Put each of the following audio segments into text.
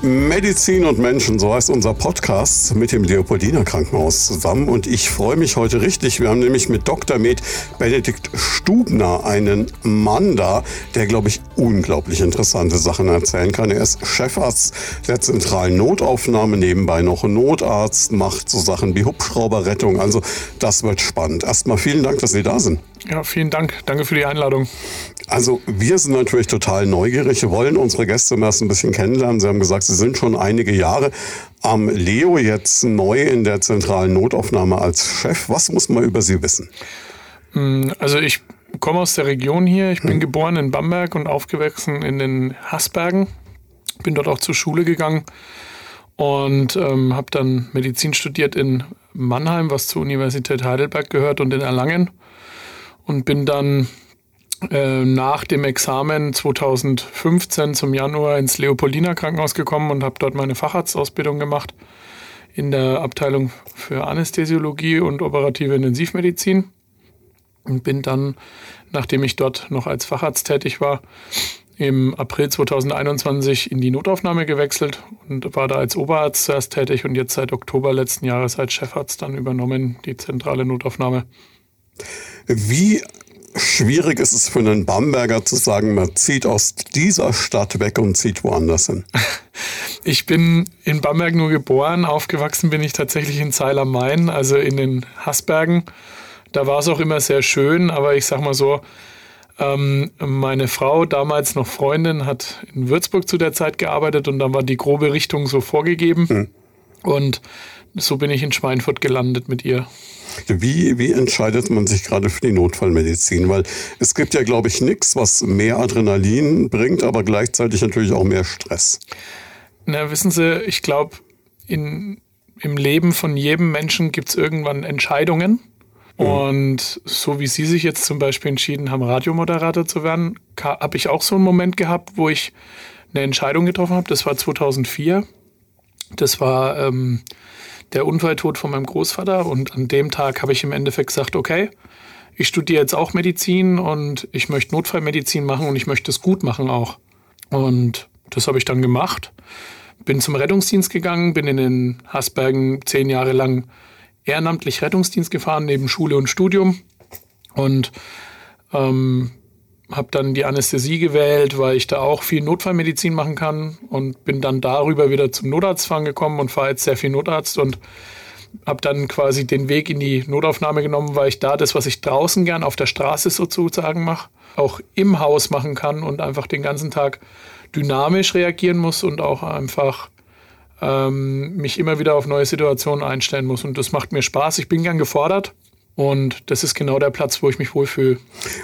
Medizin und Menschen, so heißt unser Podcast mit dem Leopoldiner Krankenhaus zusammen. Und ich freue mich heute richtig. Wir haben nämlich mit Dr. Med Benedikt Stubner einen Mann da, der, glaube ich, unglaublich interessante Sachen erzählen kann. Er ist Chefarzt der zentralen Notaufnahme, nebenbei noch Notarzt, macht so Sachen wie Hubschrauberrettung. Also das wird spannend. Erstmal vielen Dank, dass Sie da sind. Ja, vielen Dank. Danke für die Einladung. Also wir sind natürlich total neugierig, wir wollen unsere Gäste erst ein bisschen kennenlernen. Sie haben gesagt, Sie sind schon einige Jahre am Leo, jetzt neu in der zentralen Notaufnahme als Chef. Was muss man über Sie wissen? Hm, also ich komme aus der Region hier. Ich bin hm. geboren in Bamberg und aufgewachsen in den Haßbergen. Bin dort auch zur Schule gegangen und ähm, habe dann Medizin studiert in Mannheim, was zur Universität Heidelberg gehört, und in Erlangen. Und bin dann äh, nach dem Examen 2015 zum Januar ins Leopoldiner Krankenhaus gekommen und habe dort meine Facharztausbildung gemacht in der Abteilung für Anästhesiologie und operative Intensivmedizin und bin dann, nachdem ich dort noch als Facharzt tätig war, im April 2021 in die Notaufnahme gewechselt und war da als Oberarzt zuerst tätig und jetzt seit Oktober letzten Jahres als Chefarzt dann übernommen, die zentrale Notaufnahme. Wie schwierig ist es für einen Bamberger zu sagen, man zieht aus dieser Stadt weg und zieht woanders hin? Ich bin in Bamberg nur geboren, aufgewachsen bin ich tatsächlich in Zeil am Main, also in den Haßbergen. Da war es auch immer sehr schön, aber ich sag mal so, ähm, meine Frau, damals noch Freundin, hat in Würzburg zu der Zeit gearbeitet und dann war die grobe Richtung so vorgegeben. Hm. Und so bin ich in Schweinfurt gelandet mit ihr. Wie, wie entscheidet man sich gerade für die Notfallmedizin? Weil es gibt ja, glaube ich, nichts, was mehr Adrenalin bringt, aber gleichzeitig natürlich auch mehr Stress. Na, wissen Sie, ich glaube, im Leben von jedem Menschen gibt es irgendwann Entscheidungen. Mhm. Und so wie Sie sich jetzt zum Beispiel entschieden haben, Radiomoderator zu werden, habe ich auch so einen Moment gehabt, wo ich eine Entscheidung getroffen habe. Das war 2004. Das war ähm, der Unfalltod von meinem Großvater. Und an dem Tag habe ich im Endeffekt gesagt, okay, ich studiere jetzt auch Medizin und ich möchte Notfallmedizin machen und ich möchte es gut machen auch. Und das habe ich dann gemacht. Bin zum Rettungsdienst gegangen, bin in den Hasbergen zehn Jahre lang ehrenamtlich Rettungsdienst gefahren, neben Schule und Studium. Und ähm, habe dann die Anästhesie gewählt, weil ich da auch viel Notfallmedizin machen kann und bin dann darüber wieder zum Notarztfahren gekommen und fahre jetzt sehr viel Notarzt und habe dann quasi den Weg in die Notaufnahme genommen, weil ich da das, was ich draußen gern auf der Straße sozusagen mache, auch im Haus machen kann und einfach den ganzen Tag dynamisch reagieren muss und auch einfach ähm, mich immer wieder auf neue Situationen einstellen muss. Und das macht mir Spaß. Ich bin gern gefordert und das ist genau der Platz, wo ich mich wohlfühle.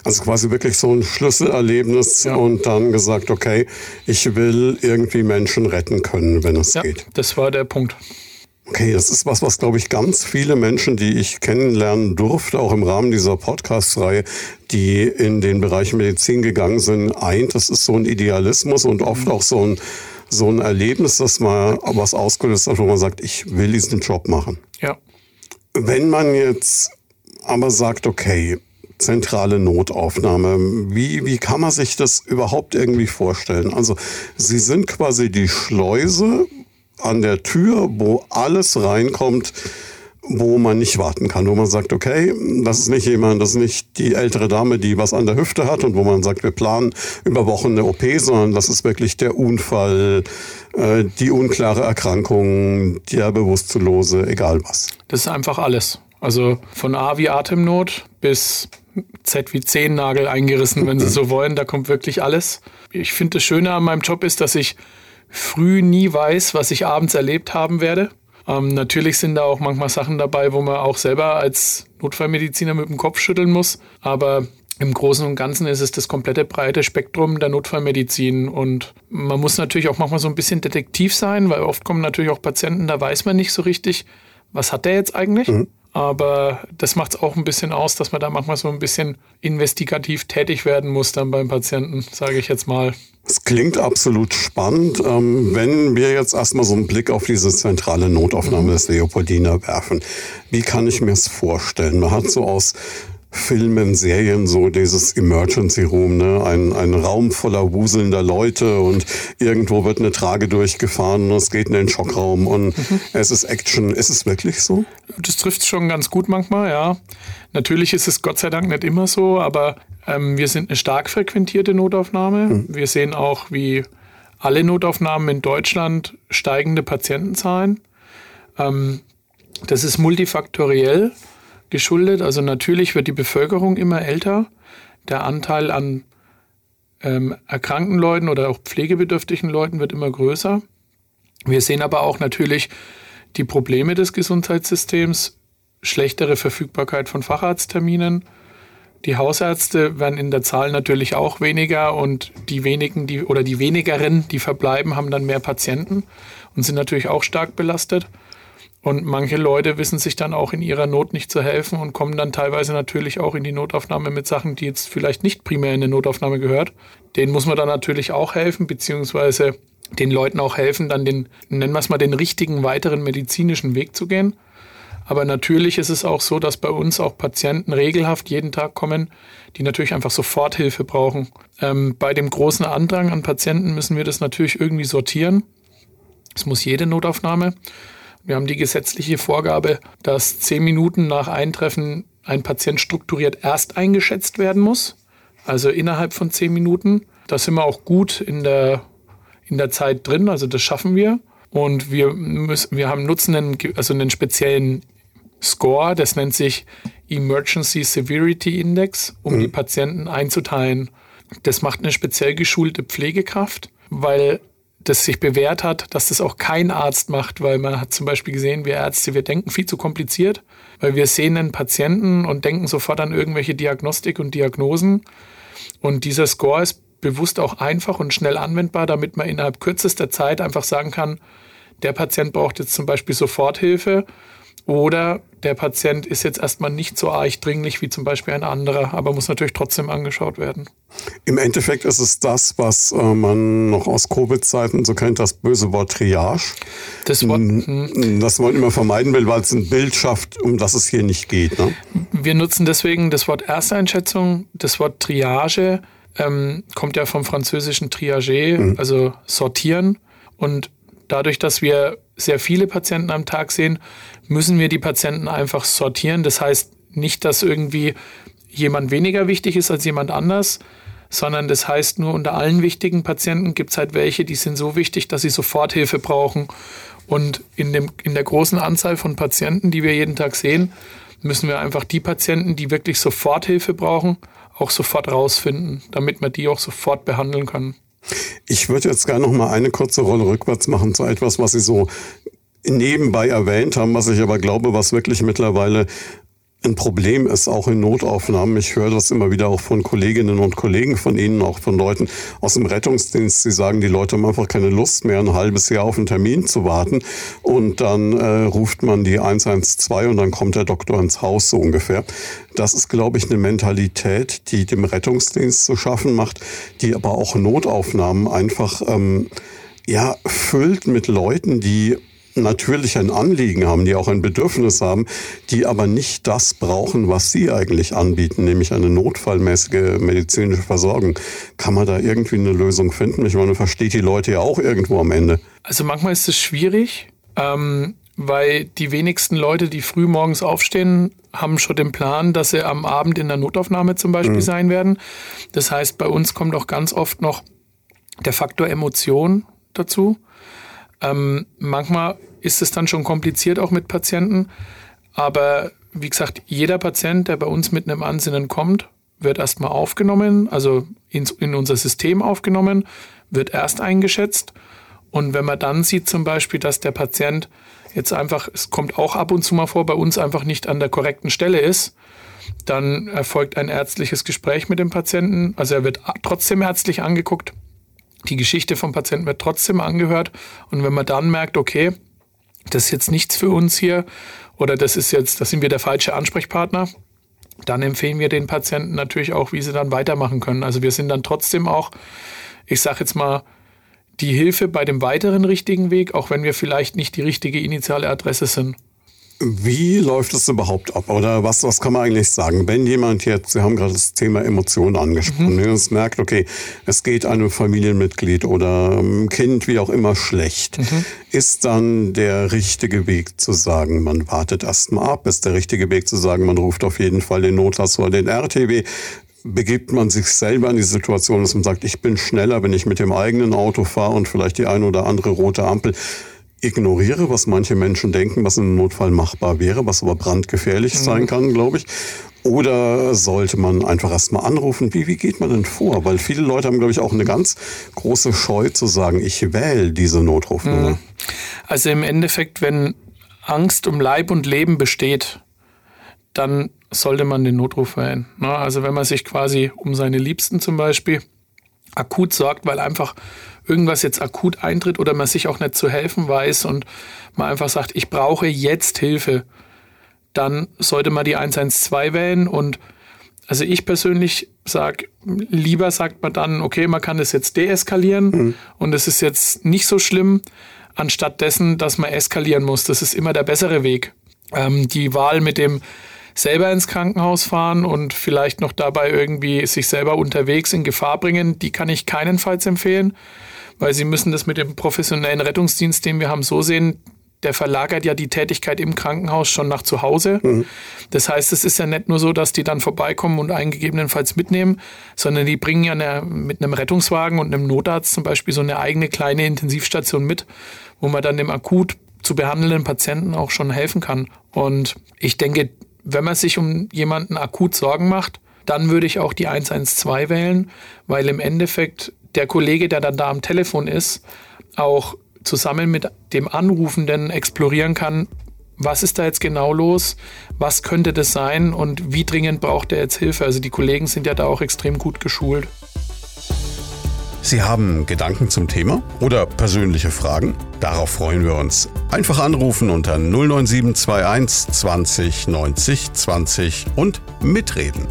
Also quasi wirklich so ein Schlüsselerlebnis ja. und dann gesagt, okay, ich will irgendwie Menschen retten können, wenn es ja, geht. Das war der Punkt. Okay, das ist was, was glaube ich ganz viele Menschen, die ich kennenlernen durfte, auch im Rahmen dieser Podcast-Reihe, die in den Bereich Medizin gegangen sind, eint. Das ist so ein Idealismus und oft mhm. auch so ein, so ein Erlebnis, dass man was ausgelöst hat, wo man sagt, ich will diesen Job machen. Ja. Wenn man jetzt aber sagt, okay, zentrale Notaufnahme. Wie, wie kann man sich das überhaupt irgendwie vorstellen? Also Sie sind quasi die Schleuse an der Tür, wo alles reinkommt, wo man nicht warten kann, wo man sagt, okay, das ist nicht jemand, das ist nicht die ältere Dame, die was an der Hüfte hat und wo man sagt, wir planen über Wochen eine OP, sondern das ist wirklich der Unfall, äh, die unklare Erkrankung, der Bewusstlose, egal was. Das ist einfach alles. Also von A wie Atemnot bis Z wie Zehennagel eingerissen, wenn Sie so wollen. Da kommt wirklich alles. Ich finde, das Schöne an meinem Job ist, dass ich früh nie weiß, was ich abends erlebt haben werde. Ähm, natürlich sind da auch manchmal Sachen dabei, wo man auch selber als Notfallmediziner mit dem Kopf schütteln muss. Aber im Großen und Ganzen ist es das komplette breite Spektrum der Notfallmedizin. Und man muss natürlich auch manchmal so ein bisschen detektiv sein, weil oft kommen natürlich auch Patienten, da weiß man nicht so richtig, was hat der jetzt eigentlich. Mhm. Aber das macht es auch ein bisschen aus, dass man da manchmal so ein bisschen investigativ tätig werden muss dann beim Patienten, sage ich jetzt mal. Es klingt absolut spannend. Ähm, wenn wir jetzt erstmal so einen Blick auf diese zentrale Notaufnahme des Leopoldina werfen, wie kann ich mir es vorstellen? Man hat so aus Filmen, Serien so dieses Emergency Room, ne? ein, ein Raum voller wuselnder Leute und irgendwo wird eine Trage durchgefahren und es geht in den Schockraum und mhm. es ist Action. Ist es wirklich so? Das trifft schon ganz gut manchmal, ja. Natürlich ist es Gott sei Dank nicht immer so, aber ähm, wir sind eine stark frequentierte Notaufnahme. Mhm. Wir sehen auch, wie alle Notaufnahmen in Deutschland steigende Patientenzahlen. Ähm, das ist multifaktoriell geschuldet. Also natürlich wird die Bevölkerung immer älter. Der Anteil an ähm, erkrankten Leuten oder auch pflegebedürftigen Leuten wird immer größer. Wir sehen aber auch natürlich die Probleme des Gesundheitssystems, schlechtere Verfügbarkeit von Facharztterminen. Die Hausärzte werden in der Zahl natürlich auch weniger und die wenigen, die oder die wenigeren, die verbleiben, haben dann mehr Patienten und sind natürlich auch stark belastet. Und manche Leute wissen sich dann auch in ihrer Not nicht zu helfen und kommen dann teilweise natürlich auch in die Notaufnahme mit Sachen, die jetzt vielleicht nicht primär in eine Notaufnahme gehört. Denen muss man dann natürlich auch helfen, beziehungsweise den Leuten auch helfen, dann den, nennen wir es mal, den richtigen weiteren medizinischen Weg zu gehen. Aber natürlich ist es auch so, dass bei uns auch Patienten regelhaft jeden Tag kommen, die natürlich einfach Soforthilfe brauchen. Ähm, bei dem großen Andrang an Patienten müssen wir das natürlich irgendwie sortieren. Es muss jede Notaufnahme. Wir haben die gesetzliche Vorgabe, dass zehn Minuten nach Eintreffen ein Patient strukturiert erst eingeschätzt werden muss, also innerhalb von zehn Minuten. Da sind wir auch gut in der, in der Zeit drin, also das schaffen wir. Und wir, müssen, wir haben nutzen einen, also einen speziellen Score, das nennt sich Emergency Severity Index, um mhm. die Patienten einzuteilen. Das macht eine speziell geschulte Pflegekraft, weil das sich bewährt hat, dass das auch kein Arzt macht, weil man hat zum Beispiel gesehen, wir Ärzte, wir denken viel zu kompliziert, weil wir sehen einen Patienten und denken sofort an irgendwelche Diagnostik und Diagnosen. Und dieser Score ist bewusst auch einfach und schnell anwendbar, damit man innerhalb kürzester Zeit einfach sagen kann, der Patient braucht jetzt zum Beispiel Soforthilfe oder der Patient ist jetzt erstmal nicht so arg dringlich wie zum Beispiel ein anderer, aber muss natürlich trotzdem angeschaut werden. Im Endeffekt ist es das, was äh, man noch aus Covid-Zeiten so kennt, das böse Wort Triage. Das Wort, hm. Das man immer vermeiden will, weil es ein Bild schafft, um das es hier nicht geht. Ne? Wir nutzen deswegen das Wort Ersteinschätzung, das Wort Triage ähm, kommt ja vom französischen Triager, mhm. also sortieren. Und dadurch, dass wir sehr viele Patienten am Tag sehen, müssen wir die Patienten einfach sortieren. Das heißt nicht, dass irgendwie jemand weniger wichtig ist als jemand anders, sondern das heißt nur, unter allen wichtigen Patienten gibt es halt welche, die sind so wichtig, dass sie Soforthilfe brauchen. Und in, dem, in der großen Anzahl von Patienten, die wir jeden Tag sehen, müssen wir einfach die Patienten, die wirklich Soforthilfe brauchen, auch sofort rausfinden, damit man die auch sofort behandeln kann. Ich würde jetzt gerne noch mal eine kurze Rolle rückwärts machen zu etwas, was Sie so nebenbei erwähnt haben, was ich aber glaube, was wirklich mittlerweile ein Problem ist, auch in Notaufnahmen. Ich höre das immer wieder auch von Kolleginnen und Kollegen von Ihnen, auch von Leuten aus dem Rettungsdienst. Sie sagen, die Leute haben einfach keine Lust mehr, ein halbes Jahr auf einen Termin zu warten. Und dann äh, ruft man die 112 und dann kommt der Doktor ins Haus, so ungefähr. Das ist, glaube ich, eine Mentalität, die dem Rettungsdienst zu schaffen macht, die aber auch Notaufnahmen einfach ähm, ja, füllt mit Leuten, die natürlich ein Anliegen haben, die auch ein Bedürfnis haben, die aber nicht das brauchen, was sie eigentlich anbieten, nämlich eine notfallmäßige medizinische Versorgung. Kann man da irgendwie eine Lösung finden? Ich meine, versteht die Leute ja auch irgendwo am Ende. Also manchmal ist es schwierig, ähm, weil die wenigsten Leute, die früh morgens aufstehen, haben schon den Plan, dass sie am Abend in der Notaufnahme zum Beispiel mhm. sein werden. Das heißt, bei uns kommt auch ganz oft noch der Faktor Emotion dazu. Ähm, manchmal ist es dann schon kompliziert auch mit Patienten. Aber wie gesagt, jeder Patient, der bei uns mit einem Ansinnen kommt, wird erstmal aufgenommen, also in, in unser System aufgenommen, wird erst eingeschätzt. Und wenn man dann sieht zum Beispiel, dass der Patient jetzt einfach, es kommt auch ab und zu mal vor, bei uns einfach nicht an der korrekten Stelle ist, dann erfolgt ein ärztliches Gespräch mit dem Patienten. Also er wird trotzdem ärztlich angeguckt. Die Geschichte vom Patienten wird trotzdem angehört. Und wenn man dann merkt, okay, das ist jetzt nichts für uns hier oder das ist jetzt, das sind wir der falsche Ansprechpartner, dann empfehlen wir den Patienten natürlich auch, wie sie dann weitermachen können. Also wir sind dann trotzdem auch, ich sage jetzt mal, die Hilfe bei dem weiteren richtigen Weg, auch wenn wir vielleicht nicht die richtige initiale Adresse sind. Wie läuft es überhaupt ab? Oder was, was kann man eigentlich sagen? Wenn jemand jetzt, Sie haben gerade das Thema Emotionen angesprochen, mhm. wenn man merkt, okay, es geht einem Familienmitglied oder einem Kind, wie auch immer, schlecht, mhm. ist dann der richtige Weg zu sagen, man wartet erst mal ab? Ist der richtige Weg zu sagen, man ruft auf jeden Fall den Notarzt oder den RTW? begibt man sich selber in die Situation, dass man sagt, ich bin schneller, wenn ich mit dem eigenen Auto fahre und vielleicht die eine oder andere rote Ampel ignoriere, was manche Menschen denken, was im Notfall machbar wäre, was aber brandgefährlich mhm. sein kann, glaube ich. Oder sollte man einfach erstmal anrufen? Wie, wie geht man denn vor? Weil viele Leute haben, glaube ich, auch eine ganz große Scheu zu sagen, ich wähle diese Notrufnummer. Mhm. Also im Endeffekt, wenn Angst um Leib und Leben besteht, dann sollte man den Notruf wählen. Ne? Also wenn man sich quasi um seine Liebsten zum Beispiel akut sorgt, weil einfach irgendwas jetzt akut eintritt oder man sich auch nicht zu helfen weiß und man einfach sagt, ich brauche jetzt Hilfe, dann sollte man die 112 wählen und also ich persönlich sage, lieber sagt man dann, okay, man kann das jetzt deeskalieren mhm. und es ist jetzt nicht so schlimm, anstatt dessen, dass man eskalieren muss. Das ist immer der bessere Weg. Ähm, die Wahl mit dem selber ins Krankenhaus fahren und vielleicht noch dabei irgendwie sich selber unterwegs in Gefahr bringen, die kann ich keinenfalls empfehlen, weil sie müssen das mit dem professionellen Rettungsdienst, den wir haben, so sehen, der verlagert ja die Tätigkeit im Krankenhaus schon nach zu Hause. Mhm. Das heißt, es ist ja nicht nur so, dass die dann vorbeikommen und einen gegebenenfalls mitnehmen, sondern die bringen ja eine, mit einem Rettungswagen und einem Notarzt zum Beispiel so eine eigene kleine Intensivstation mit, wo man dann dem akut zu behandelnden Patienten auch schon helfen kann. Und ich denke, wenn man sich um jemanden akut Sorgen macht, dann würde ich auch die 112 wählen, weil im Endeffekt der Kollege, der dann da am Telefon ist, auch zusammen mit dem Anrufenden explorieren kann, was ist da jetzt genau los, was könnte das sein und wie dringend braucht er jetzt Hilfe. Also die Kollegen sind ja da auch extrem gut geschult. Sie haben Gedanken zum Thema oder persönliche Fragen? Darauf freuen wir uns. Einfach anrufen unter 09721 20 90 20 und mitreden.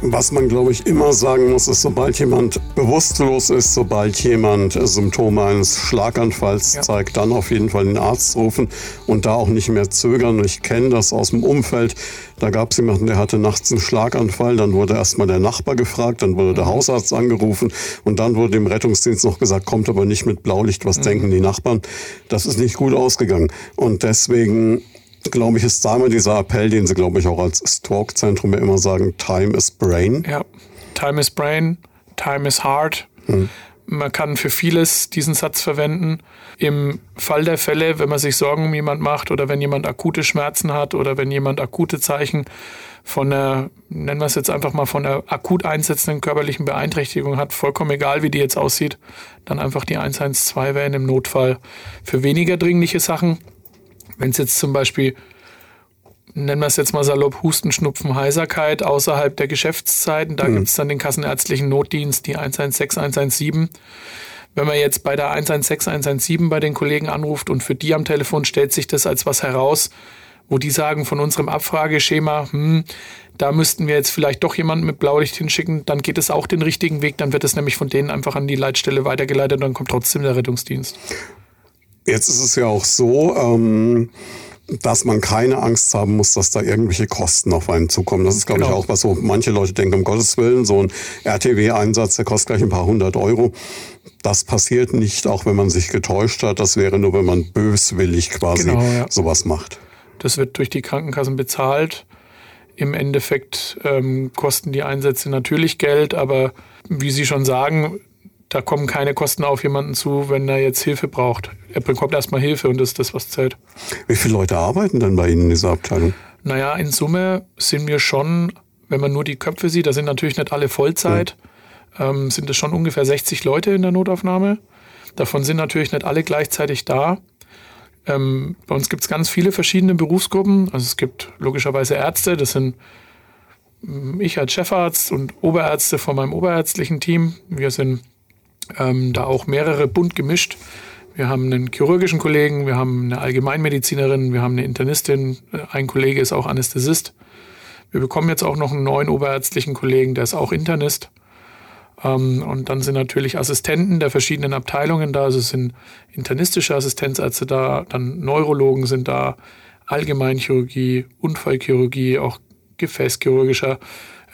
Was man, glaube ich, immer sagen muss, ist, sobald jemand bewusstlos ist, sobald jemand Symptome eines Schlaganfalls ja. zeigt, dann auf jeden Fall den Arzt rufen und da auch nicht mehr zögern. Ich kenne das aus dem Umfeld. Da gab es jemanden, der hatte nachts einen Schlaganfall. Dann wurde erstmal der Nachbar gefragt, dann wurde der mhm. Hausarzt angerufen und dann wurde dem Rettungsdienst noch gesagt, kommt aber nicht mit Blaulicht, was mhm. denken die Nachbarn? Das ist nicht gut ausgegangen. Und deswegen glaube ich, ist da immer dieser Appell, den sie, glaube ich, auch als Stalk-Zentrum immer sagen, Time is Brain. Ja, Time is Brain, Time is Heart. Hm. Man kann für vieles diesen Satz verwenden. Im Fall der Fälle, wenn man sich Sorgen um jemand macht oder wenn jemand akute Schmerzen hat oder wenn jemand akute Zeichen von einer, nennen wir es jetzt einfach mal, von einer akut einsetzenden körperlichen Beeinträchtigung hat, vollkommen egal, wie die jetzt aussieht, dann einfach die 112 wählen im Notfall. Für weniger dringliche Sachen wenn es jetzt zum Beispiel, nennen wir es jetzt mal salopp, Husten, Schnupfen, Heiserkeit außerhalb der Geschäftszeiten, da mhm. gibt es dann den kassenärztlichen Notdienst, die 116, 117. Wenn man jetzt bei der 116, 117 bei den Kollegen anruft und für die am Telefon stellt sich das als was heraus, wo die sagen von unserem Abfrageschema, hm, da müssten wir jetzt vielleicht doch jemanden mit Blaulicht hinschicken, dann geht es auch den richtigen Weg, dann wird es nämlich von denen einfach an die Leitstelle weitergeleitet und dann kommt trotzdem der Rettungsdienst. Jetzt ist es ja auch so, ähm, dass man keine Angst haben muss, dass da irgendwelche Kosten auf einen zukommen. Das ist, glaube genau. ich, auch was so manche Leute denken, um Gottes Willen, so ein RTW-Einsatz, der kostet gleich ein paar hundert Euro. Das passiert nicht, auch wenn man sich getäuscht hat. Das wäre nur, wenn man böswillig quasi genau, ja. sowas macht. Das wird durch die Krankenkassen bezahlt. Im Endeffekt ähm, kosten die Einsätze natürlich Geld, aber wie Sie schon sagen, da kommen keine Kosten auf jemanden zu, wenn er jetzt Hilfe braucht. Er bekommt erstmal Hilfe und das ist das, was zählt. Wie viele Leute arbeiten denn bei Ihnen in dieser Abteilung? Naja, in Summe sind wir schon, wenn man nur die Köpfe sieht, da sind natürlich nicht alle Vollzeit, ja. ähm, sind es schon ungefähr 60 Leute in der Notaufnahme. Davon sind natürlich nicht alle gleichzeitig da. Ähm, bei uns gibt es ganz viele verschiedene Berufsgruppen. Also es gibt logischerweise Ärzte, das sind mm, ich als Chefarzt und Oberärzte von meinem oberärztlichen Team. Wir sind ähm, da auch mehrere bunt gemischt. Wir haben einen chirurgischen Kollegen, wir haben eine Allgemeinmedizinerin, wir haben eine Internistin, ein Kollege ist auch Anästhesist. Wir bekommen jetzt auch noch einen neuen oberärztlichen Kollegen, der ist auch Internist. Ähm, und dann sind natürlich Assistenten der verschiedenen Abteilungen da. Also es sind internistische Assistenzärzte da, dann Neurologen sind da, Allgemeinchirurgie, Unfallchirurgie, auch gefäßchirurgischer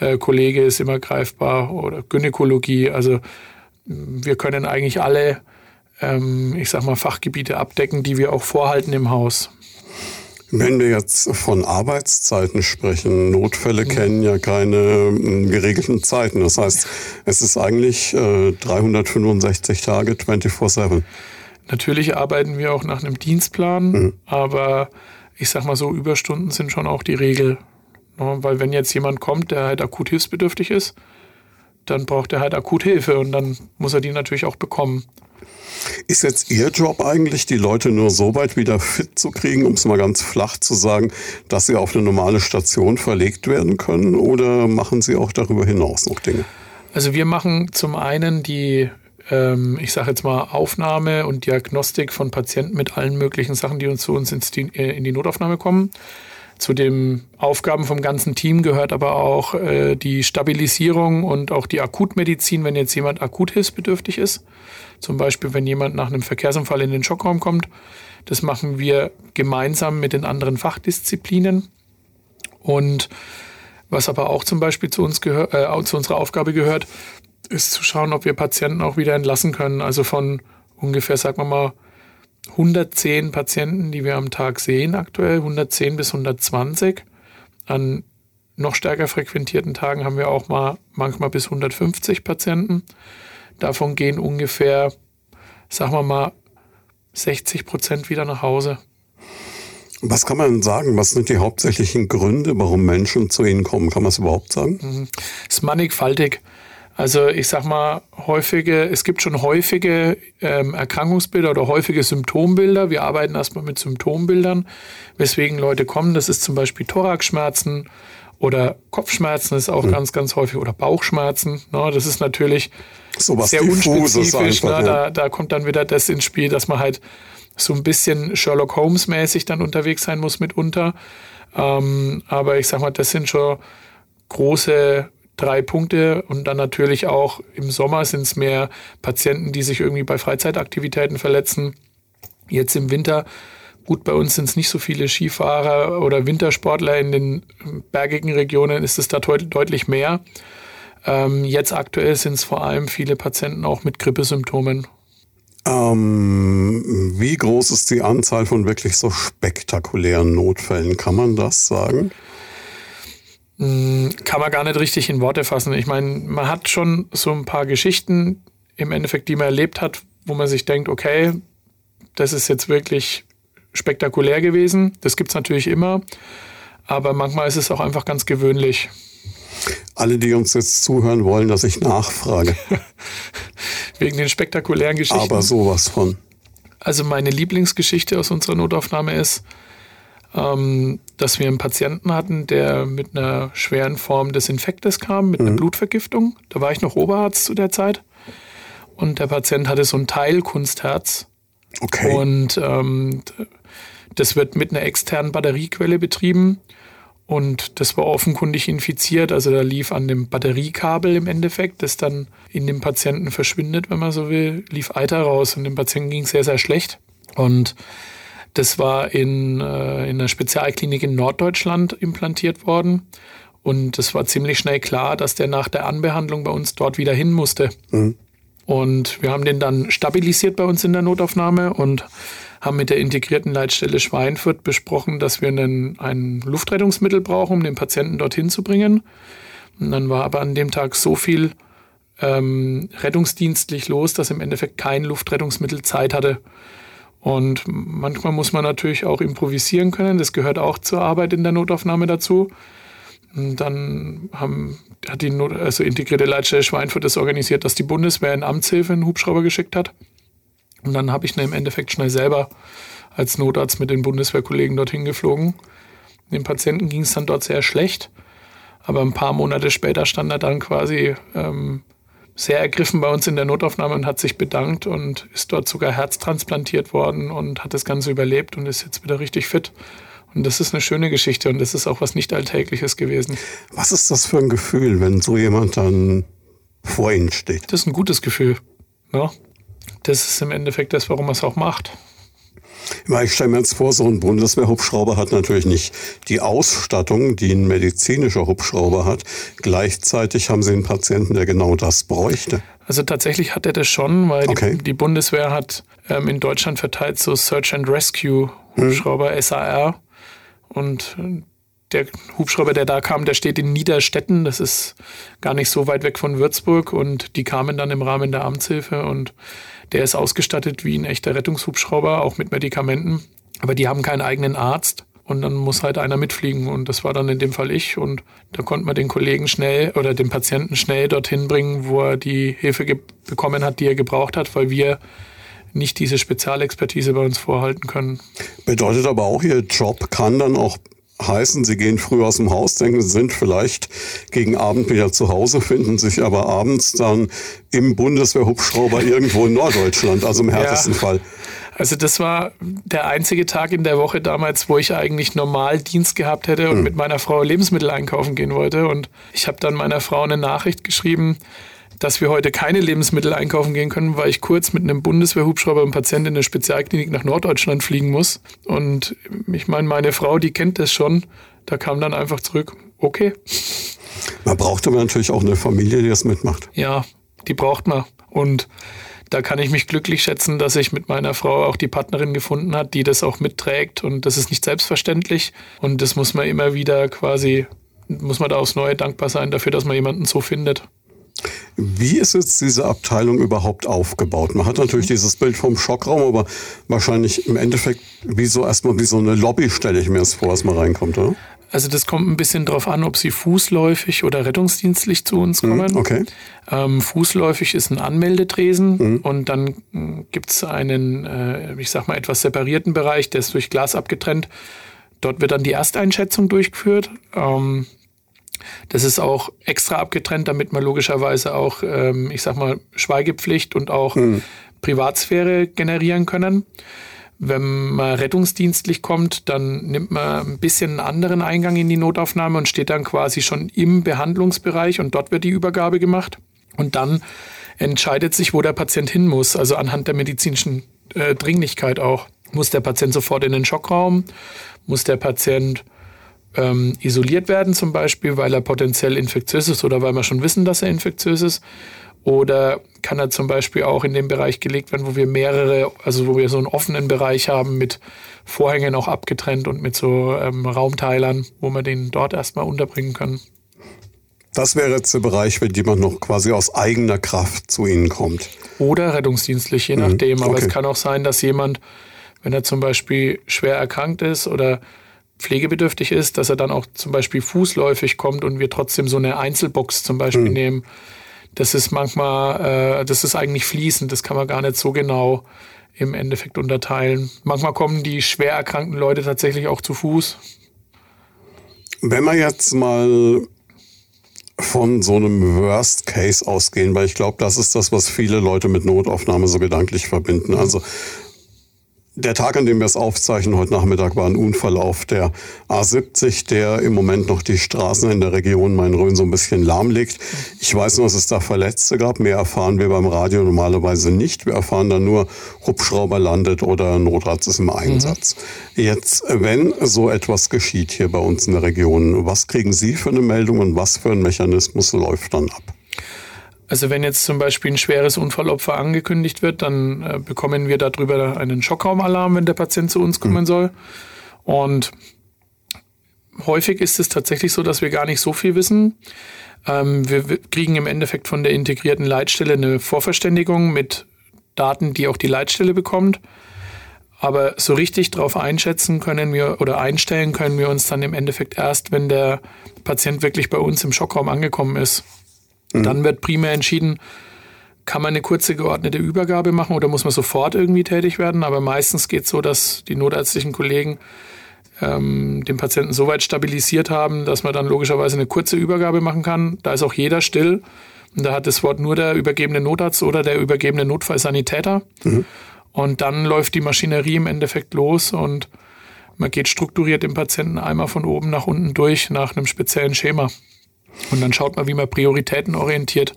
äh, Kollege ist immer greifbar oder Gynäkologie. Also wir können eigentlich alle, ähm, ich sag mal, Fachgebiete abdecken, die wir auch vorhalten im Haus. Wenn wir jetzt von Arbeitszeiten sprechen, Notfälle mhm. kennen ja keine äh, geregelten Zeiten. Das heißt, es ist eigentlich äh, 365 Tage 24-7. Natürlich arbeiten wir auch nach einem Dienstplan, mhm. aber ich sag mal so, Überstunden sind schon auch die Regel. Ne? Weil wenn jetzt jemand kommt, der halt akut hilfsbedürftig ist, dann braucht er halt akut Hilfe und dann muss er die natürlich auch bekommen. Ist jetzt Ihr Job eigentlich, die Leute nur so weit wieder fit zu kriegen, um es mal ganz flach zu sagen, dass sie auf eine normale Station verlegt werden können? Oder machen Sie auch darüber hinaus noch Dinge? Also wir machen zum einen die, ähm, ich sage jetzt mal, Aufnahme und Diagnostik von Patienten mit allen möglichen Sachen, die uns zu uns ins, äh, in die Notaufnahme kommen. Zu den Aufgaben vom ganzen Team gehört aber auch äh, die Stabilisierung und auch die Akutmedizin, wenn jetzt jemand akut hilfsbedürftig ist. Zum Beispiel, wenn jemand nach einem Verkehrsunfall in den Schockraum kommt. Das machen wir gemeinsam mit den anderen Fachdisziplinen. Und was aber auch zum Beispiel zu, uns gehör, äh, zu unserer Aufgabe gehört, ist zu schauen, ob wir Patienten auch wieder entlassen können. Also von ungefähr, sagen wir mal, 110 Patienten, die wir am Tag sehen aktuell, 110 bis 120. An noch stärker frequentierten Tagen haben wir auch mal manchmal bis 150 Patienten. Davon gehen ungefähr, sagen wir mal, 60 Prozent wieder nach Hause. Was kann man sagen? Was sind die hauptsächlichen Gründe, warum Menschen zu Ihnen kommen? Kann man es überhaupt sagen? Mhm. Es ist mannigfaltig. Also ich sag mal, häufige, es gibt schon häufige ähm, Erkrankungsbilder oder häufige Symptombilder. Wir arbeiten erstmal mit Symptombildern, weswegen Leute kommen. Das ist zum Beispiel Thoraxschmerzen oder Kopfschmerzen ist auch mhm. ganz, ganz häufig oder Bauchschmerzen. Ne? Das ist natürlich so sehr unspezifisch. Einfach, ne? da, da kommt dann wieder das ins Spiel, dass man halt so ein bisschen Sherlock Holmes mäßig dann unterwegs sein muss mitunter. Ähm, aber ich sag mal, das sind schon große drei Punkte und dann natürlich auch im Sommer sind es mehr Patienten, die sich irgendwie bei Freizeitaktivitäten verletzen. Jetzt im Winter, gut, bei uns sind es nicht so viele Skifahrer oder Wintersportler in den bergigen Regionen ist es da deut deutlich mehr. Ähm, jetzt aktuell sind es vor allem viele Patienten auch mit Grippesymptomen. Ähm, wie groß ist die Anzahl von wirklich so spektakulären Notfällen? Kann man das sagen? Hm, kann man gar nicht richtig in Worte fassen. Ich meine, man hat schon so ein paar Geschichten im Endeffekt, die man erlebt hat, wo man sich denkt, okay, das ist jetzt wirklich spektakulär gewesen. Das gibt es natürlich immer. Aber manchmal ist es auch einfach ganz gewöhnlich. Alle, die uns jetzt zuhören, wollen, dass ich nachfrage. Wegen den spektakulären Geschichten. Aber sowas von. Also meine Lieblingsgeschichte aus unserer Notaufnahme ist, ähm, dass wir einen Patienten hatten, der mit einer schweren Form des Infektes kam, mit mhm. einer Blutvergiftung. Da war ich noch Oberarzt zu der Zeit. Und der Patient hatte so ein Teilkunstherz. Okay. Und ähm, das wird mit einer externen Batteriequelle betrieben. Und das war offenkundig infiziert. Also da lief an dem Batteriekabel im Endeffekt, das dann in dem Patienten verschwindet, wenn man so will, lief Eiter raus. Und dem Patienten ging es sehr, sehr schlecht. Und das war in, äh, in einer Spezialklinik in Norddeutschland implantiert worden. Und es war ziemlich schnell klar, dass der nach der Anbehandlung bei uns dort wieder hin musste. Mhm. Und wir haben den dann stabilisiert bei uns in der Notaufnahme und haben mit der integrierten Leitstelle Schweinfurt besprochen, dass wir einen, ein Luftrettungsmittel brauchen, um den Patienten dorthin zu bringen. Und dann war aber an dem Tag so viel ähm, rettungsdienstlich los, dass im Endeffekt kein Luftrettungsmittel Zeit hatte. Und manchmal muss man natürlich auch improvisieren können. Das gehört auch zur Arbeit in der Notaufnahme dazu. Und dann haben, hat die Not, also integrierte Leitstelle Schweinfurt das organisiert, dass die Bundeswehr in Amtshilfe einen Hubschrauber geschickt hat. Und dann habe ich im Endeffekt schnell selber als Notarzt mit den Bundeswehrkollegen dorthin geflogen. Dem Patienten ging es dann dort sehr schlecht. Aber ein paar Monate später stand er dann quasi ähm, sehr ergriffen bei uns in der Notaufnahme und hat sich bedankt und ist dort sogar herztransplantiert worden und hat das Ganze überlebt und ist jetzt wieder richtig fit. Und das ist eine schöne Geschichte und das ist auch was nicht Alltägliches gewesen. Was ist das für ein Gefühl, wenn so jemand dann vor Ihnen steht? Das ist ein gutes Gefühl. Ja? Das ist im Endeffekt das, warum er es auch macht. Ich stelle mir jetzt vor, so ein Bundeswehrhubschrauber hat natürlich nicht die Ausstattung, die ein medizinischer Hubschrauber hat. Gleichzeitig haben Sie einen Patienten, der genau das bräuchte. Also tatsächlich hat er das schon, weil okay. die, die, Bundeswehr hat ähm, in Deutschland verteilt so Search and Rescue Hubschrauber hm. SAR. Und der Hubschrauber, der da kam, der steht in Niederstetten. Das ist gar nicht so weit weg von Würzburg. Und die kamen dann im Rahmen der Amtshilfe. Und der ist ausgestattet wie ein echter Rettungshubschrauber, auch mit Medikamenten. Aber die haben keinen eigenen Arzt. Und dann muss halt einer mitfliegen. Und das war dann in dem Fall ich. Und da konnte man den Kollegen schnell oder den Patienten schnell dorthin bringen, wo er die Hilfe bekommen hat, die er gebraucht hat, weil wir nicht diese Spezialexpertise bei uns vorhalten können. Bedeutet aber auch, Ihr Job kann dann auch heißen, Sie gehen früh aus dem Haus, denken, Sie sind vielleicht gegen Abend wieder zu Hause, finden sich aber abends dann im Bundeswehrhubschrauber irgendwo in Norddeutschland, also im härtesten ja. Fall. Also das war der einzige Tag in der Woche damals, wo ich eigentlich normal Dienst gehabt hätte und mhm. mit meiner Frau Lebensmittel einkaufen gehen wollte. Und ich habe dann meiner Frau eine Nachricht geschrieben, dass wir heute keine Lebensmittel einkaufen gehen können, weil ich kurz mit einem Bundeswehrhubschrauber und Patienten in eine Spezialklinik nach Norddeutschland fliegen muss. Und ich meine, meine Frau, die kennt das schon. Da kam dann einfach zurück, okay. Man braucht aber natürlich auch eine Familie, die das mitmacht. Ja, die braucht man. Und da kann ich mich glücklich schätzen, dass ich mit meiner Frau auch die Partnerin gefunden hat, die das auch mitträgt. Und das ist nicht selbstverständlich. Und das muss man immer wieder quasi, muss man da aufs Neue dankbar sein dafür, dass man jemanden so findet. Wie ist jetzt diese Abteilung überhaupt aufgebaut? Man hat natürlich dieses Bild vom Schockraum, aber wahrscheinlich im Endeffekt wie so erstmal wie so eine Lobby stelle ich mir das vor, dass man reinkommt, oder? Also das kommt ein bisschen drauf an, ob Sie fußläufig oder rettungsdienstlich zu uns mhm, kommen. Okay. Ähm, fußläufig ist ein Anmeldetresen mhm. und dann äh, gibt es einen, äh, ich sag mal, etwas separierten Bereich, der ist durch Glas abgetrennt. Dort wird dann die Ersteinschätzung durchgeführt. Ähm, das ist auch extra abgetrennt, damit man logischerweise auch, ähm, ich sag mal, Schweigepflicht und auch mhm. Privatsphäre generieren können. Wenn man rettungsdienstlich kommt, dann nimmt man ein bisschen einen anderen Eingang in die Notaufnahme und steht dann quasi schon im Behandlungsbereich und dort wird die Übergabe gemacht. Und dann entscheidet sich, wo der Patient hin muss, also anhand der medizinischen äh, Dringlichkeit auch. Muss der Patient sofort in den Schockraum? Muss der Patient ähm, isoliert werden, zum Beispiel, weil er potenziell infektiös ist oder weil wir schon wissen, dass er infektiös ist. Oder kann er zum Beispiel auch in den Bereich gelegt werden, wo wir mehrere, also wo wir so einen offenen Bereich haben mit Vorhängen auch abgetrennt und mit so ähm, Raumteilern, wo wir den dort erstmal unterbringen können. Das wäre jetzt der Bereich, wenn jemand noch quasi aus eigener Kraft zu Ihnen kommt. Oder rettungsdienstlich, je mhm. nachdem. Aber okay. es kann auch sein, dass jemand, wenn er zum Beispiel schwer erkrankt ist oder pflegebedürftig ist, dass er dann auch zum Beispiel fußläufig kommt und wir trotzdem so eine Einzelbox zum Beispiel mhm. nehmen. Das ist manchmal, äh, das ist eigentlich fließend, das kann man gar nicht so genau im Endeffekt unterteilen. Manchmal kommen die schwer erkrankten Leute tatsächlich auch zu Fuß. Wenn wir jetzt mal von so einem Worst Case ausgehen, weil ich glaube, das ist das, was viele Leute mit Notaufnahme so gedanklich verbinden. Also der Tag, an dem wir es aufzeichnen, heute Nachmittag, war ein Unfall auf der A70, der im Moment noch die Straßen in der Region Main-Rhön so ein bisschen lahmlegt. Ich weiß nur, dass es da Verletzte gab. Mehr erfahren wir beim Radio normalerweise nicht. Wir erfahren dann nur, Hubschrauber landet oder Notarzt ist im Einsatz. Mhm. Jetzt, wenn so etwas geschieht hier bei uns in der Region, was kriegen Sie für eine Meldung und was für ein Mechanismus läuft dann ab? Also wenn jetzt zum Beispiel ein schweres Unfallopfer angekündigt wird, dann äh, bekommen wir darüber einen Schockraumalarm, wenn der Patient zu uns kommen mhm. soll. Und häufig ist es tatsächlich so, dass wir gar nicht so viel wissen. Ähm, wir kriegen im Endeffekt von der integrierten Leitstelle eine Vorverständigung mit Daten, die auch die Leitstelle bekommt. Aber so richtig darauf einschätzen können wir oder einstellen können wir uns dann im Endeffekt erst, wenn der Patient wirklich bei uns im Schockraum angekommen ist. Mhm. Dann wird primär entschieden, kann man eine kurze geordnete Übergabe machen oder muss man sofort irgendwie tätig werden. Aber meistens geht es so, dass die notärztlichen Kollegen ähm, den Patienten so weit stabilisiert haben, dass man dann logischerweise eine kurze Übergabe machen kann. Da ist auch jeder still, Und da hat das Wort nur der übergebene Notarzt oder der übergebene Notfallsanitäter. Mhm. Und dann läuft die Maschinerie im Endeffekt los und man geht strukturiert dem Patienten einmal von oben nach unten durch nach einem speziellen Schema. Und dann schaut man, wie man prioritätenorientiert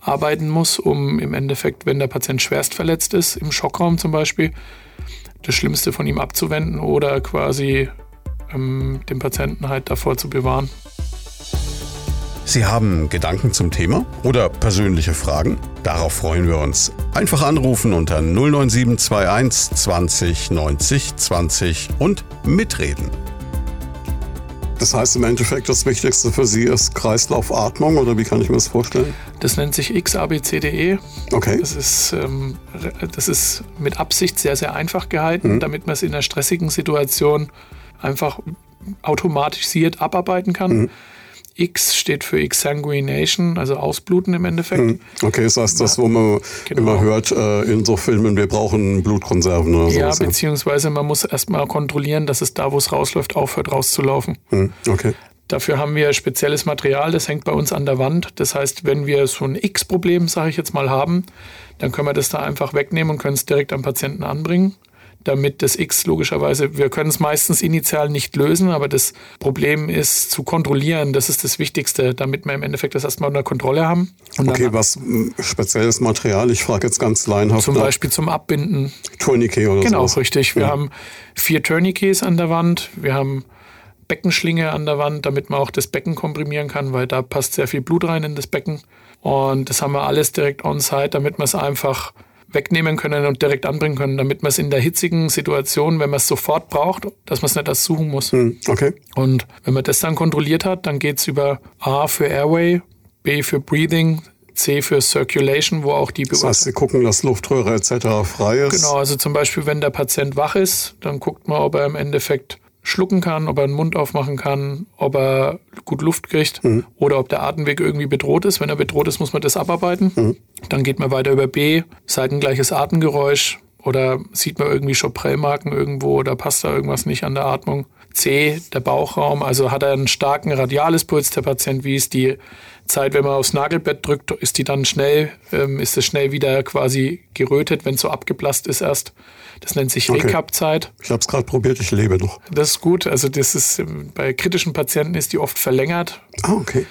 arbeiten muss, um im Endeffekt, wenn der Patient schwerst verletzt ist, im Schockraum zum Beispiel, das Schlimmste von ihm abzuwenden oder quasi ähm, den Patienten halt davor zu bewahren. Sie haben Gedanken zum Thema oder persönliche Fragen? Darauf freuen wir uns. Einfach anrufen unter 09721 20 90 20 und mitreden. Das heißt im Endeffekt, das Wichtigste für Sie ist Kreislaufatmung oder wie kann ich mir das vorstellen? Das nennt sich XABCDE. Okay. Das ist, ähm, das ist mit Absicht sehr, sehr einfach gehalten, mhm. damit man es in einer stressigen Situation einfach automatisiert abarbeiten kann. Mhm. X steht für Exsanguination, also Ausbluten im Endeffekt. Hm. Okay, das heißt das, wo man genau. immer hört äh, in so Filmen, wir brauchen Blutkonserven oder so. Ja, beziehungsweise man muss erstmal kontrollieren, dass es da, wo es rausläuft, aufhört rauszulaufen. Hm. Okay. Dafür haben wir spezielles Material, das hängt bei uns an der Wand. Das heißt, wenn wir so ein X-Problem, sage ich jetzt mal, haben, dann können wir das da einfach wegnehmen und können es direkt am Patienten anbringen damit das X logischerweise, wir können es meistens initial nicht lösen, aber das Problem ist zu kontrollieren. Das ist das Wichtigste, damit wir im Endeffekt das erstmal unter Kontrolle haben. Okay, was hm, spezielles Material? Ich frage jetzt ganz leinhaft. Zum Beispiel zum Abbinden. Tourniquet oder so. Genau, sowas. richtig. Wir ja. haben vier Tourniquets an der Wand. Wir haben Beckenschlinge an der Wand, damit man auch das Becken komprimieren kann, weil da passt sehr viel Blut rein in das Becken. Und das haben wir alles direkt on-site, damit man es einfach wegnehmen können und direkt anbringen können, damit man es in der hitzigen Situation, wenn man es sofort braucht, dass man es nicht erst suchen muss. Hm, okay. Und wenn man das dann kontrolliert hat, dann geht es über A für Airway, B für Breathing, C für Circulation, wo auch die Das heißt, Sie gucken, dass Luftröhre etc. frei ist. Genau, also zum Beispiel, wenn der Patient wach ist, dann guckt man, ob er im Endeffekt schlucken kann, ob er den Mund aufmachen kann, ob er gut Luft kriegt mhm. oder ob der Atemweg irgendwie bedroht ist. Wenn er bedroht ist, muss man das abarbeiten. Mhm. Dann geht man weiter über B, seitengleiches Atemgeräusch oder sieht man irgendwie schon Prellmarken irgendwo oder passt da irgendwas nicht an der Atmung. C, der Bauchraum, also hat er einen starken radiales Puls, der Patient, wie ist die Zeit, wenn man aufs Nagelbett drückt, ist die dann schnell, ähm, ist es schnell wieder quasi gerötet, wenn es so abgeblasst ist erst. Das nennt sich okay. Recap-Zeit. Ich habe es gerade probiert, ich lebe noch. Das ist gut. Also das ist ähm, bei kritischen Patienten ist die oft verlängert. Ah, okay.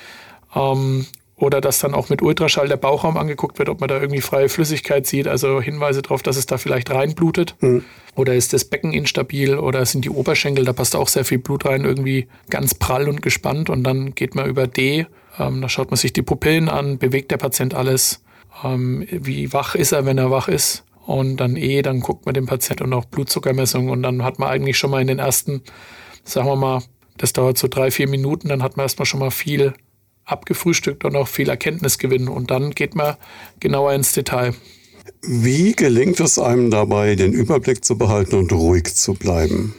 Ähm, oder dass dann auch mit Ultraschall der Bauchraum angeguckt wird, ob man da irgendwie freie Flüssigkeit sieht, also Hinweise darauf, dass es da vielleicht reinblutet. Mhm. Oder ist das Becken instabil oder sind die Oberschenkel, da passt auch sehr viel Blut rein, irgendwie ganz prall und gespannt. Und dann geht man über D, ähm, da schaut man sich die Pupillen an, bewegt der Patient alles, ähm, wie wach ist er, wenn er wach ist und dann eh, dann guckt man den Patienten und auch Blutzuckermessung und dann hat man eigentlich schon mal in den ersten, sagen wir mal, das dauert so drei, vier Minuten, dann hat man erstmal schon mal viel abgefrühstückt und auch viel Erkenntnisgewinn und dann geht man genauer ins Detail. Wie gelingt es einem dabei, den Überblick zu behalten und ruhig zu bleiben?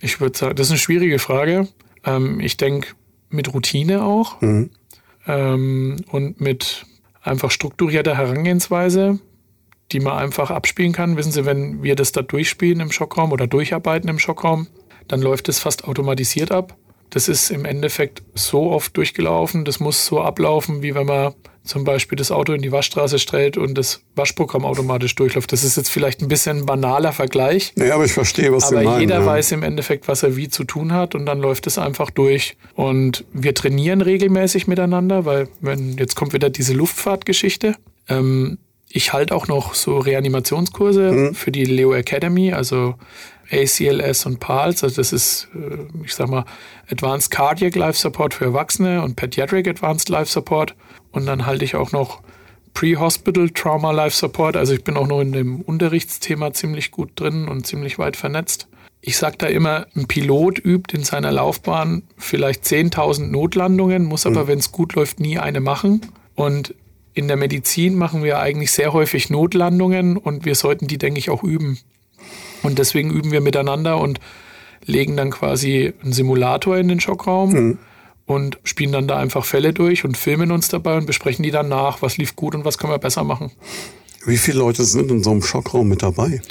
Ich würde sagen, das ist eine schwierige Frage. Ähm, ich denke, mit Routine auch mhm. Ähm, und mit einfach strukturierter Herangehensweise die man einfach abspielen kann. Wissen Sie, wenn wir das da durchspielen im Schockraum oder durcharbeiten im Schockraum, dann läuft es fast automatisiert ab. Das ist im Endeffekt so oft durchgelaufen. Das muss so ablaufen, wie wenn man zum Beispiel das Auto in die Waschstraße stellt und das Waschprogramm automatisch durchläuft. Das ist jetzt vielleicht ein bisschen ein banaler Vergleich. Ja, aber ich verstehe, was aber Sie meinen. Aber jeder ja. weiß im Endeffekt, was er wie zu tun hat und dann läuft es einfach durch. Und wir trainieren regelmäßig miteinander, weil wenn jetzt kommt wieder diese Luftfahrtgeschichte. Ähm, ich halte auch noch so Reanimationskurse mhm. für die Leo Academy, also ACLS und PALS. Also das ist, äh, ich sag mal, Advanced Cardiac Life Support für Erwachsene und Pediatric Advanced Life Support. Und dann halte ich auch noch Pre-Hospital Trauma Life Support. Also ich bin auch noch in dem Unterrichtsthema ziemlich gut drin und ziemlich weit vernetzt. Ich sage da immer, ein Pilot übt in seiner Laufbahn vielleicht 10.000 Notlandungen, muss aber, mhm. wenn es gut läuft, nie eine machen. Und in der Medizin machen wir eigentlich sehr häufig Notlandungen und wir sollten die, denke ich, auch üben. Und deswegen üben wir miteinander und legen dann quasi einen Simulator in den Schockraum mhm. Und spielen dann da einfach Fälle durch und filmen uns dabei und besprechen die dann nach, was lief gut und was können wir besser machen. Wie viele Leute sind in so einem Schockraum mit dabei?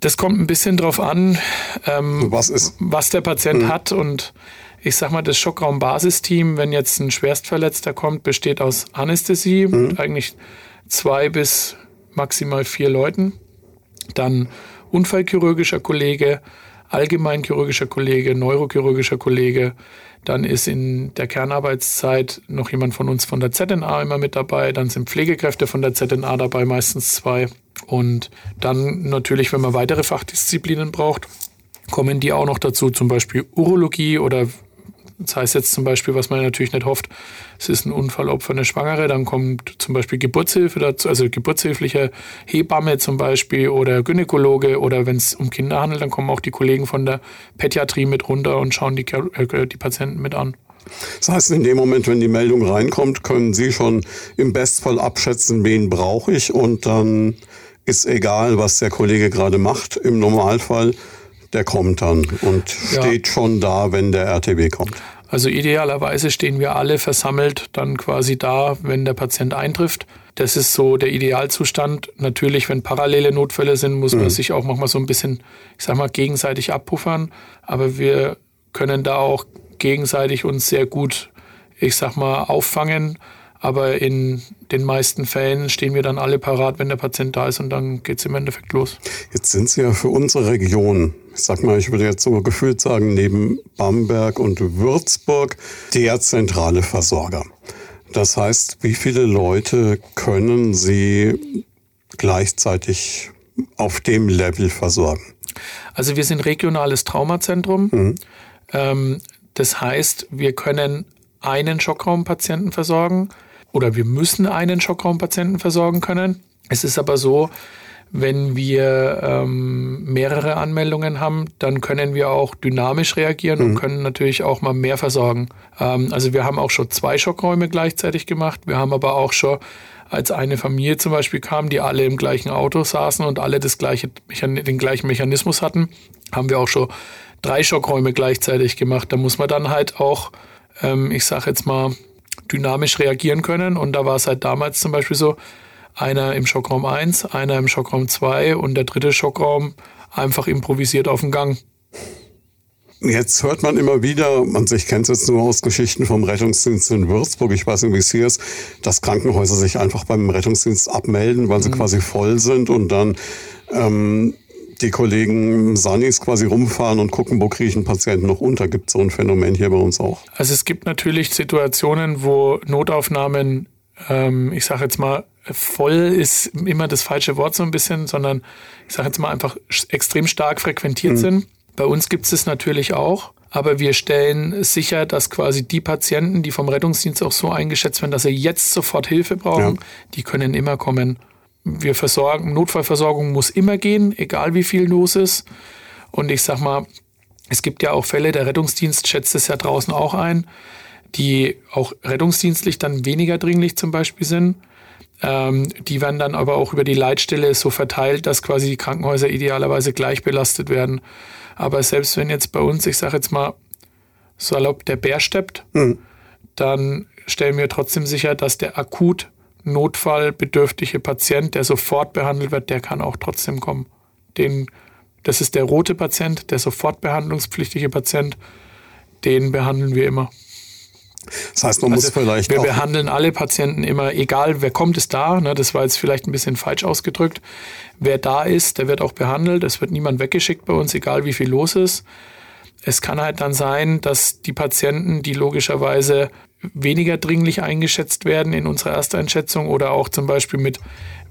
Das kommt ein bisschen drauf an, ähm, was, ist? was der Patient mhm. hat und ich sag mal, das Schockraum-Basisteam, wenn jetzt ein Schwerstverletzter kommt, besteht aus Anästhesie mhm. mit eigentlich zwei bis maximal vier Leuten. Dann unfallchirurgischer Kollege, allgemeinchirurgischer Kollege, neurochirurgischer Kollege. Dann ist in der Kernarbeitszeit noch jemand von uns von der ZNA immer mit dabei. Dann sind Pflegekräfte von der ZNA dabei, meistens zwei. Und dann natürlich, wenn man weitere Fachdisziplinen braucht, kommen die auch noch dazu, zum Beispiel Urologie oder das heißt jetzt zum Beispiel, was man natürlich nicht hofft, es ist ein Unfallopfer, eine Schwangere, dann kommt zum Beispiel Geburtshilfe dazu, also geburtshilfliche Hebamme zum Beispiel oder Gynäkologe oder wenn es um Kinder handelt, dann kommen auch die Kollegen von der Pädiatrie mit runter und schauen die, äh, die Patienten mit an. Das heißt, in dem Moment, wenn die Meldung reinkommt, können Sie schon im Bestfall abschätzen, wen brauche ich und dann ist egal, was der Kollege gerade macht. Im Normalfall der kommt dann und steht ja. schon da, wenn der RTW kommt. Also idealerweise stehen wir alle versammelt dann quasi da, wenn der Patient eintrifft. Das ist so der Idealzustand. Natürlich, wenn parallele Notfälle sind, muss man mhm. sich auch manchmal so ein bisschen, ich sag mal, gegenseitig abpuffern. Aber wir können da auch gegenseitig uns sehr gut, ich sag mal, auffangen. Aber in den meisten Fällen stehen wir dann alle parat, wenn der Patient da ist und dann geht es im Endeffekt los. Jetzt sind Sie ja für unsere Region, ich sag mal, ich würde jetzt so gefühlt sagen, neben Bamberg und Würzburg der zentrale Versorger. Das heißt, wie viele Leute können Sie gleichzeitig auf dem Level versorgen? Also wir sind regionales Traumazentrum. Mhm. Ähm, das heißt, wir können einen Schockraumpatienten versorgen oder wir müssen einen Schockraumpatienten versorgen können. Es ist aber so, wenn wir ähm, mehrere Anmeldungen haben, dann können wir auch dynamisch reagieren mhm. und können natürlich auch mal mehr versorgen. Ähm, also wir haben auch schon zwei Schockräume gleichzeitig gemacht. Wir haben aber auch schon, als eine Familie zum Beispiel kam, die alle im gleichen Auto saßen und alle das gleiche, den gleichen Mechanismus hatten, haben wir auch schon drei Schockräume gleichzeitig gemacht. Da muss man dann halt auch, ähm, ich sage jetzt mal, dynamisch reagieren können. Und da war es halt damals zum Beispiel so, einer im Schockraum 1, einer im Schockraum 2 und der dritte Schockraum einfach improvisiert auf dem Gang. Jetzt hört man immer wieder, man sich kennt es jetzt nur aus Geschichten vom Rettungsdienst in Würzburg, ich weiß nicht, wie es hier ist, dass Krankenhäuser sich einfach beim Rettungsdienst abmelden, weil sie mhm. quasi voll sind und dann ähm, die Kollegen Sanis quasi rumfahren und gucken, wo kriege ich einen Patienten noch unter. Gibt es so ein Phänomen hier bei uns auch? Also es gibt natürlich Situationen, wo Notaufnahmen, ähm, ich sage jetzt mal, voll ist immer das falsche Wort so ein bisschen, sondern ich sage jetzt mal einfach extrem stark frequentiert mhm. sind. Bei uns gibt es es natürlich auch. Aber wir stellen sicher, dass quasi die Patienten, die vom Rettungsdienst auch so eingeschätzt werden, dass sie jetzt sofort Hilfe brauchen, ja. die können immer kommen wir versorgen, Notfallversorgung muss immer gehen, egal wie viel los ist. Und ich sag mal, es gibt ja auch Fälle, der Rettungsdienst schätzt es ja draußen auch ein, die auch rettungsdienstlich dann weniger dringlich zum Beispiel sind. Ähm, die werden dann aber auch über die Leitstelle so verteilt, dass quasi die Krankenhäuser idealerweise gleich belastet werden. Aber selbst wenn jetzt bei uns, ich sage jetzt mal, salopp der Bär steppt, mhm. dann stellen wir trotzdem sicher, dass der akut notfallbedürftige Patient, der sofort behandelt wird, der kann auch trotzdem kommen. Den, das ist der rote Patient, der sofort behandlungspflichtige Patient, den behandeln wir immer. Das heißt, man also muss vielleicht. Wir behandeln alle Patienten immer, egal wer kommt, ist da. Ne, das war jetzt vielleicht ein bisschen falsch ausgedrückt. Wer da ist, der wird auch behandelt. Es wird niemand weggeschickt bei uns, egal wie viel los ist. Es kann halt dann sein, dass die Patienten, die logischerweise weniger dringlich eingeschätzt werden in unserer Ersteinschätzung oder auch zum Beispiel mit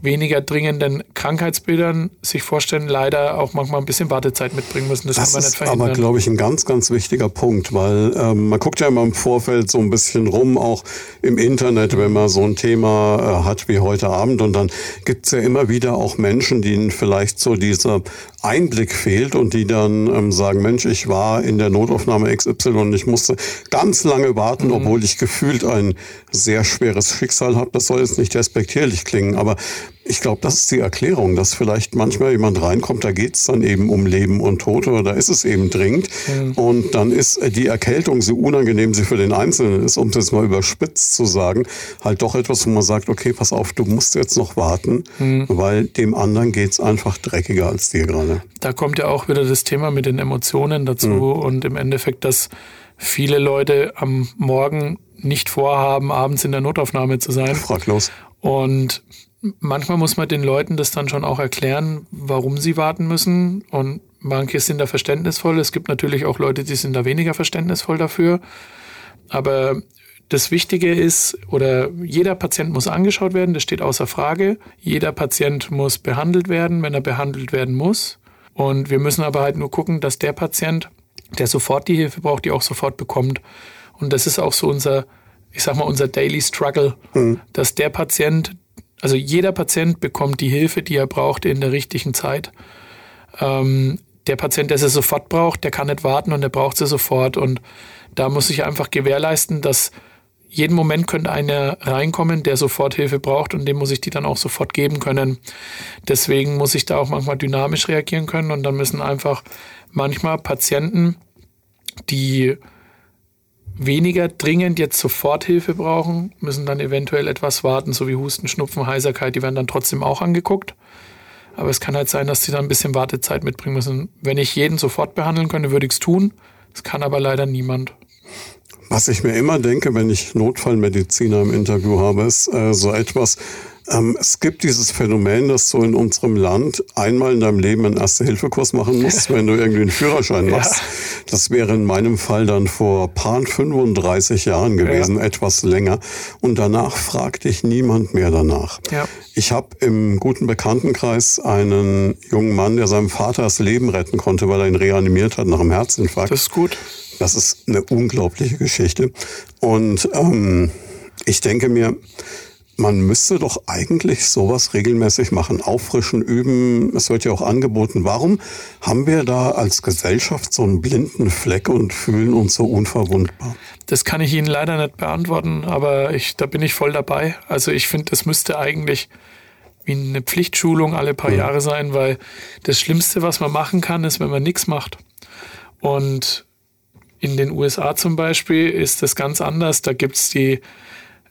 weniger dringenden Krankheitsbildern sich vorstellen, leider auch manchmal ein bisschen Wartezeit mitbringen müssen. Das, das kann man nicht verhindern. ist aber, glaube ich, ein ganz, ganz wichtiger Punkt, weil ähm, man guckt ja immer im Vorfeld so ein bisschen rum, auch im Internet, wenn man so ein Thema äh, hat wie heute Abend. Und dann gibt's ja immer wieder auch Menschen, denen vielleicht so dieser Einblick fehlt und die dann ähm, sagen, Mensch, ich war in der Notaufnahme XY und ich musste ganz lange warten, mhm. obwohl ich gefühlt ein sehr schweres Schicksal habe. Das soll jetzt nicht respektierlich klingen, aber ich glaube, das ist die Erklärung, dass vielleicht manchmal jemand reinkommt, da geht es dann eben um Leben und Tod oder da ist es eben dringend. Mhm. Und dann ist die Erkältung, so unangenehm sie für den Einzelnen ist, um es jetzt mal überspitzt zu sagen, halt doch etwas, wo man sagt, okay, pass auf, du musst jetzt noch warten, mhm. weil dem anderen geht es einfach dreckiger als dir gerade. Da kommt ja auch wieder das Thema mit den Emotionen dazu mhm. und im Endeffekt, dass viele Leute am Morgen nicht vorhaben, abends in der Notaufnahme zu sein. Fraglos. Und manchmal muss man den Leuten das dann schon auch erklären, warum sie warten müssen. Und manche sind da verständnisvoll. Es gibt natürlich auch Leute, die sind da weniger verständnisvoll dafür. Aber das Wichtige ist, oder jeder Patient muss angeschaut werden, das steht außer Frage. Jeder Patient muss behandelt werden, wenn er behandelt werden muss. Und wir müssen aber halt nur gucken, dass der Patient, der sofort die Hilfe braucht, die auch sofort bekommt. Und das ist auch so unser, ich sag mal, unser Daily Struggle, mhm. dass der Patient, also jeder Patient bekommt die Hilfe, die er braucht in der richtigen Zeit. Ähm, der Patient, der sie sofort braucht, der kann nicht warten und der braucht sie sofort. Und da muss ich einfach gewährleisten, dass jeden Moment könnte einer reinkommen, der sofort Hilfe braucht und dem muss ich die dann auch sofort geben können. Deswegen muss ich da auch manchmal dynamisch reagieren können und dann müssen einfach manchmal Patienten, die weniger dringend jetzt sofort Hilfe brauchen, müssen dann eventuell etwas warten, so wie Husten, Schnupfen, Heiserkeit, die werden dann trotzdem auch angeguckt. Aber es kann halt sein, dass sie dann ein bisschen Wartezeit mitbringen müssen. Wenn ich jeden sofort behandeln könnte, würde ich es tun. Das kann aber leider niemand. Was ich mir immer denke, wenn ich Notfallmediziner im Interview habe, ist äh, so etwas, ähm, es gibt dieses Phänomen, dass du in unserem Land einmal in deinem Leben einen Erste-Hilfe-Kurs machen musst, wenn du irgendwie einen Führerschein machst. Ja. Das wäre in meinem Fall dann vor paar 35 Jahren gewesen, ja. etwas länger. Und danach fragt dich niemand mehr danach. Ja. Ich habe im guten Bekanntenkreis einen jungen Mann, der seinem Vater das Leben retten konnte, weil er ihn reanimiert hat nach einem Herzinfarkt. Das ist gut. Das ist eine unglaubliche Geschichte. Und ähm, ich denke mir, man müsste doch eigentlich sowas regelmäßig machen, auffrischen, üben. Es wird ja auch angeboten. Warum haben wir da als Gesellschaft so einen blinden Fleck und fühlen uns so unverwundbar? Das kann ich Ihnen leider nicht beantworten, aber ich, da bin ich voll dabei. Also ich finde, das müsste eigentlich wie eine Pflichtschulung alle paar ja. Jahre sein, weil das Schlimmste, was man machen kann, ist, wenn man nichts macht. Und in den USA zum Beispiel ist das ganz anders. Da gibt es die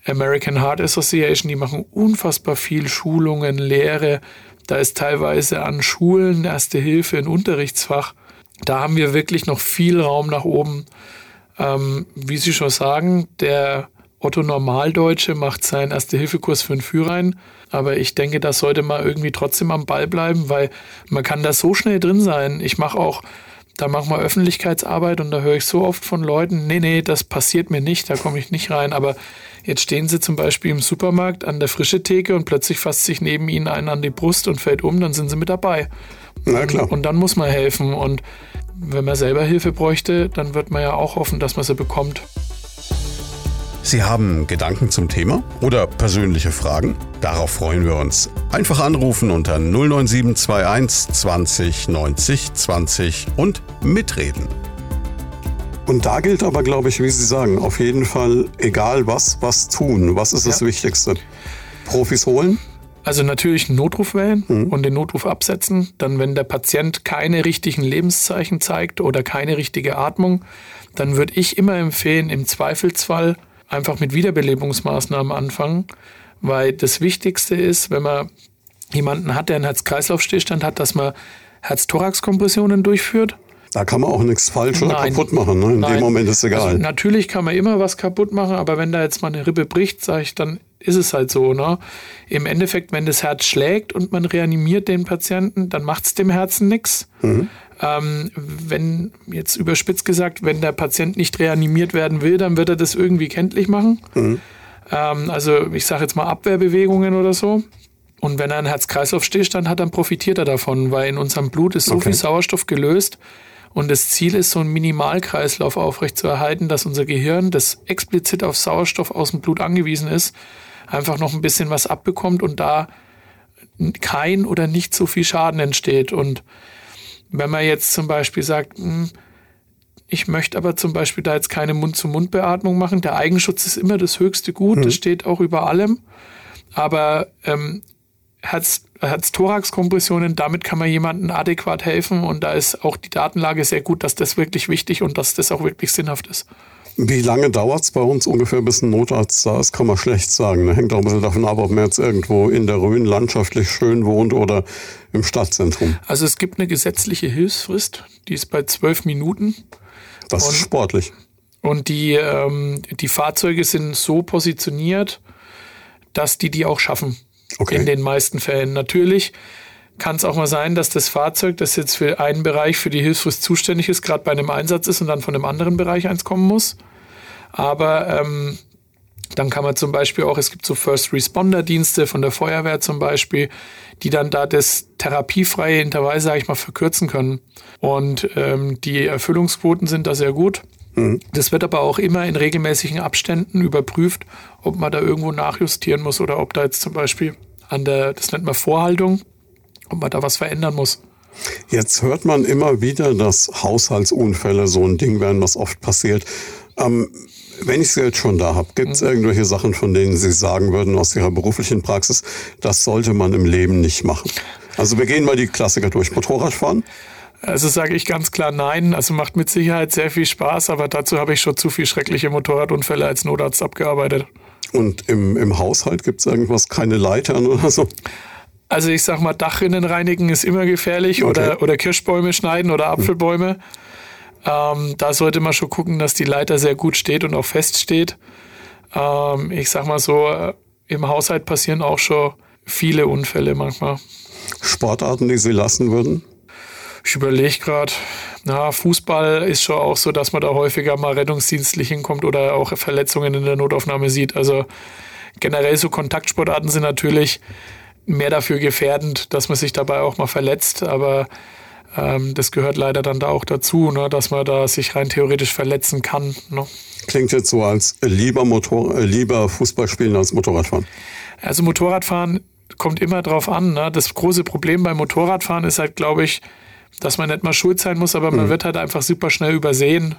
American Heart Association, die machen unfassbar viel Schulungen, Lehre. Da ist teilweise an Schulen Erste Hilfe ein Unterrichtsfach. Da haben wir wirklich noch viel Raum nach oben. Ähm, wie Sie schon sagen, der Otto Normaldeutsche macht seinen Erste-Hilfe-Kurs für einen Führein. Aber ich denke, das sollte man irgendwie trotzdem am Ball bleiben, weil man kann da so schnell drin sein. Ich mache auch da machen wir Öffentlichkeitsarbeit und da höre ich so oft von Leuten, nee, nee, das passiert mir nicht, da komme ich nicht rein. Aber jetzt stehen sie zum Beispiel im Supermarkt an der frische Theke und plötzlich fasst sich neben ihnen einer an die Brust und fällt um, dann sind sie mit dabei. Na klar. Und, und dann muss man helfen. Und wenn man selber Hilfe bräuchte, dann wird man ja auch hoffen, dass man sie bekommt. Sie haben Gedanken zum Thema oder persönliche Fragen? Darauf freuen wir uns. Einfach anrufen unter 09721 20 90 20 und mitreden. Und da gilt aber, glaube ich, wie Sie sagen, auf jeden Fall, egal was, was tun. Was ist das ja. Wichtigste? Profis holen? Also natürlich einen Notruf wählen mhm. und den Notruf absetzen. Dann, wenn der Patient keine richtigen Lebenszeichen zeigt oder keine richtige Atmung, dann würde ich immer empfehlen, im Zweifelsfall einfach mit Wiederbelebungsmaßnahmen anfangen, weil das Wichtigste ist, wenn man jemanden hat, der einen Herz-Kreislauf-Stillstand hat, dass man Herz-Thorax-Kompressionen durchführt. Da kann man auch nichts falsch oder Nein. kaputt machen. Ne? In Nein. dem Moment ist es egal. Also natürlich kann man immer was kaputt machen, aber wenn da jetzt mal eine Rippe bricht, sage ich, dann ist es halt so. Ne? Im Endeffekt, wenn das Herz schlägt und man reanimiert den Patienten, dann macht es dem Herzen nichts. Mhm. Ähm, wenn, jetzt überspitzt gesagt, wenn der Patient nicht reanimiert werden will, dann wird er das irgendwie kenntlich machen. Mhm. Ähm, also ich sage jetzt mal Abwehrbewegungen oder so. Und wenn er einen Herz-Kreislauf-Stillstand hat, dann profitiert er davon, weil in unserem Blut ist so okay. viel Sauerstoff gelöst. Und das Ziel ist, so einen Minimalkreislauf aufrechtzuerhalten, dass unser Gehirn, das explizit auf Sauerstoff aus dem Blut angewiesen ist, einfach noch ein bisschen was abbekommt und da kein oder nicht so viel Schaden entsteht. Und wenn man jetzt zum Beispiel sagt, hm, ich möchte aber zum Beispiel da jetzt keine Mund-zu-Mund-Beatmung machen, der Eigenschutz ist immer das höchste Gut, mhm. das steht auch über allem. Aber ähm, Herz, Herz-Thorax-Kompressionen, damit kann man jemandem adäquat helfen und da ist auch die Datenlage sehr gut, dass das wirklich wichtig und dass das auch wirklich sinnhaft ist. Wie lange dauert es bei uns ungefähr, bis ein Notarzt da ist, kann man schlecht sagen. Das hängt auch ein bisschen davon ab, ob man jetzt irgendwo in der Rhön landschaftlich schön wohnt oder im Stadtzentrum. Also es gibt eine gesetzliche Hilfsfrist, die ist bei zwölf Minuten. Das ist sportlich. Und die, ähm, die Fahrzeuge sind so positioniert, dass die die auch schaffen. Okay. In den meisten Fällen. Natürlich kann es auch mal sein, dass das Fahrzeug, das jetzt für einen Bereich für die Hilfsfrist zuständig ist, gerade bei einem Einsatz ist und dann von einem anderen Bereich eins kommen muss. Aber ähm, dann kann man zum Beispiel auch, es gibt so First Responder Dienste von der Feuerwehr zum Beispiel, die dann da das therapiefreie Intervall, sage ich mal, verkürzen können. Und ähm, die Erfüllungsquoten sind da sehr gut. Mhm. Das wird aber auch immer in regelmäßigen Abständen überprüft, ob man da irgendwo nachjustieren muss oder ob da jetzt zum Beispiel an der, das nennt man Vorhaltung, ob man da was verändern muss. Jetzt hört man immer wieder, dass Haushaltsunfälle so ein Ding werden, was oft passiert. Ähm, wenn ich Sie jetzt schon da habe, gibt es mhm. irgendwelche Sachen, von denen Sie sagen würden aus Ihrer beruflichen Praxis, das sollte man im Leben nicht machen? Also wir gehen mal die Klassiker durch. Motorradfahren? Also sage ich ganz klar nein. Also macht mit Sicherheit sehr viel Spaß, aber dazu habe ich schon zu viel schreckliche Motorradunfälle als Notarzt abgearbeitet. Und im, im Haushalt gibt es irgendwas, keine Leitern oder so? Also ich sag mal, Dachrinnen reinigen ist immer gefährlich okay. oder, oder Kirschbäume schneiden oder Apfelbäume. Ähm, da sollte man schon gucken, dass die Leiter sehr gut steht und auch fest steht. Ähm, ich sag mal so, äh, im Haushalt passieren auch schon viele Unfälle manchmal. Sportarten, die Sie lassen würden? Ich überlege gerade, na, Fußball ist schon auch so, dass man da häufiger mal rettungsdienstlich hinkommt oder auch Verletzungen in der Notaufnahme sieht. Also generell so Kontaktsportarten sind natürlich mehr dafür gefährdend, dass man sich dabei auch mal verletzt. Aber ähm, das gehört leider dann da auch dazu, ne, dass man da sich rein theoretisch verletzen kann. Ne. Klingt jetzt so als lieber, Motor, äh, lieber Fußball spielen als Motorradfahren. Also Motorradfahren kommt immer drauf an. Ne? Das große Problem beim Motorradfahren ist halt, glaube ich, dass man nicht mal schuld sein muss, aber man mhm. wird halt einfach super schnell übersehen.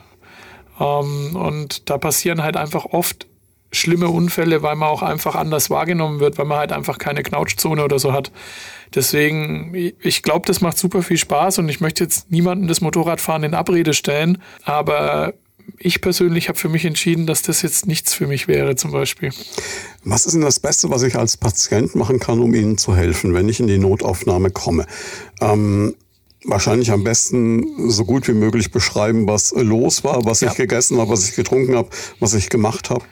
Ähm, und da passieren halt einfach oft schlimme Unfälle, weil man auch einfach anders wahrgenommen wird, weil man halt einfach keine Knautschzone oder so hat. Deswegen, ich glaube, das macht super viel Spaß und ich möchte jetzt niemandem das Motorradfahren in Abrede stellen, aber ich persönlich habe für mich entschieden, dass das jetzt nichts für mich wäre, zum Beispiel. Was ist denn das Beste, was ich als Patient machen kann, um Ihnen zu helfen, wenn ich in die Notaufnahme komme? Ähm, wahrscheinlich am besten so gut wie möglich beschreiben, was los war, was ja. ich gegessen habe, was ich getrunken habe, was ich gemacht habe.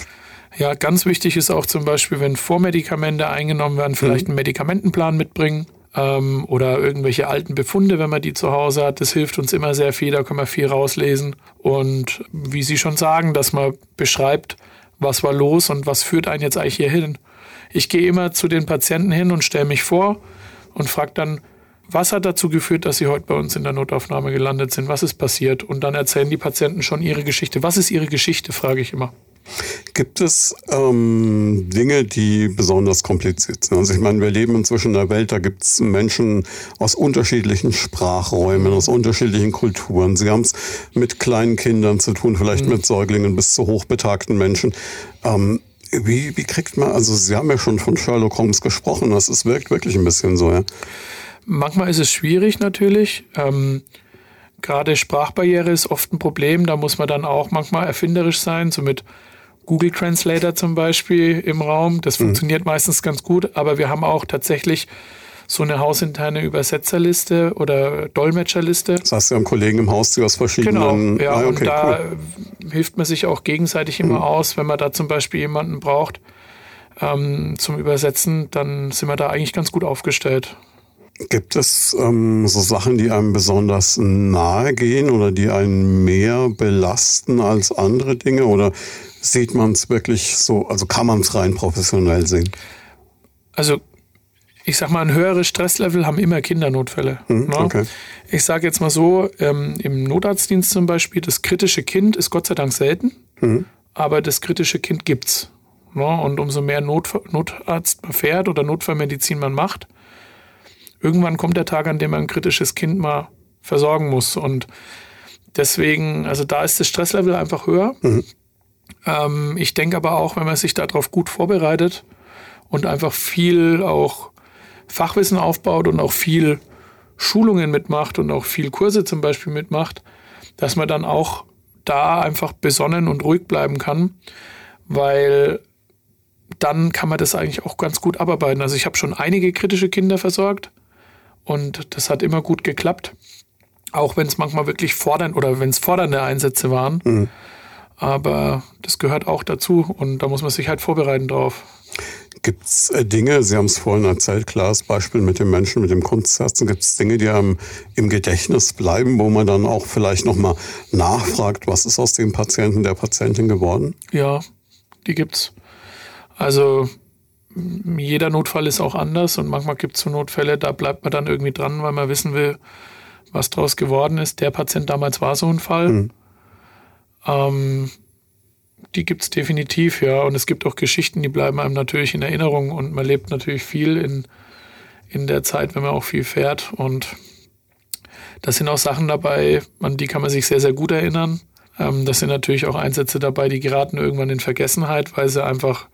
Ja, ganz wichtig ist auch zum Beispiel, wenn Vormedikamente eingenommen werden, vielleicht mhm. einen Medikamentenplan mitbringen ähm, oder irgendwelche alten Befunde, wenn man die zu Hause hat. Das hilft uns immer sehr viel, da kann man viel rauslesen. Und wie Sie schon sagen, dass man beschreibt, was war los und was führt einen jetzt eigentlich hier hin. Ich gehe immer zu den Patienten hin und stelle mich vor und frage dann, was hat dazu geführt, dass Sie heute bei uns in der Notaufnahme gelandet sind? Was ist passiert? Und dann erzählen die Patienten schon ihre Geschichte. Was ist ihre Geschichte, frage ich immer. Gibt es ähm, Dinge, die besonders kompliziert sind? Also ich meine, wir leben inzwischen in einer Welt, da gibt es Menschen aus unterschiedlichen Sprachräumen, aus unterschiedlichen Kulturen. Sie haben es mit kleinen Kindern zu tun, vielleicht mhm. mit Säuglingen bis zu hochbetagten Menschen. Ähm, wie, wie kriegt man, also Sie haben ja schon von Sherlock Holmes gesprochen, das ist, wirkt wirklich ein bisschen so, ja. Manchmal ist es schwierig natürlich. Ähm, Gerade Sprachbarriere ist oft ein Problem. Da muss man dann auch manchmal erfinderisch sein, so mit Google Translator zum Beispiel im Raum. Das mhm. funktioniert meistens ganz gut, aber wir haben auch tatsächlich so eine hausinterne Übersetzerliste oder Dolmetscherliste. Das heißt, Sie haben Kollegen im Haus, die aus verschiedenen... Genau, ja, ah, okay, und da cool. hilft man sich auch gegenseitig immer mhm. aus, wenn man da zum Beispiel jemanden braucht ähm, zum Übersetzen, dann sind wir da eigentlich ganz gut aufgestellt. Gibt es ähm, so Sachen, die einem besonders nahe gehen oder die einen mehr belasten als andere Dinge? Oder sieht man es wirklich so, also kann man es rein professionell sehen? Also ich sag mal, ein höheres Stresslevel haben immer Kindernotfälle. Hm, ne? okay. Ich sage jetzt mal so, ähm, im Notarztdienst zum Beispiel, das kritische Kind ist Gott sei Dank selten, hm. aber das kritische Kind gibt's. Ne? Und umso mehr Not, Notarzt man fährt oder Notfallmedizin man macht, irgendwann kommt der Tag, an dem man ein kritisches Kind mal versorgen muss. Und deswegen, also da ist das Stresslevel einfach höher. Mhm. Ähm, ich denke aber auch, wenn man sich darauf gut vorbereitet und einfach viel auch Fachwissen aufbaut und auch viel Schulungen mitmacht und auch viel Kurse zum Beispiel mitmacht, dass man dann auch da einfach besonnen und ruhig bleiben kann, weil dann kann man das eigentlich auch ganz gut abarbeiten. Also ich habe schon einige kritische Kinder versorgt und das hat immer gut geklappt. Auch wenn es manchmal wirklich fordern oder wenn es fordernde Einsätze waren. Mhm. Aber das gehört auch dazu und da muss man sich halt vorbereiten drauf. Gibt es äh, Dinge, Sie haben es vorhin erzählt, klares Beispiel mit dem Menschen, mit dem Kunstherzen, gibt es Dinge, die einem im Gedächtnis bleiben, wo man dann auch vielleicht nochmal nachfragt, was ist aus dem Patienten, der Patientin geworden? Ja, die gibt's. Also jeder Notfall ist auch anders und manchmal gibt es so Notfälle, da bleibt man dann irgendwie dran, weil man wissen will, was daraus geworden ist. Der Patient damals war so ein Fall. Mhm. Ähm, die gibt es definitiv, ja. Und es gibt auch Geschichten, die bleiben einem natürlich in Erinnerung und man lebt natürlich viel in, in der Zeit, wenn man auch viel fährt. Und da sind auch Sachen dabei, an die kann man sich sehr, sehr gut erinnern. Ähm, das sind natürlich auch Einsätze dabei, die geraten irgendwann in Vergessenheit, weil sie einfach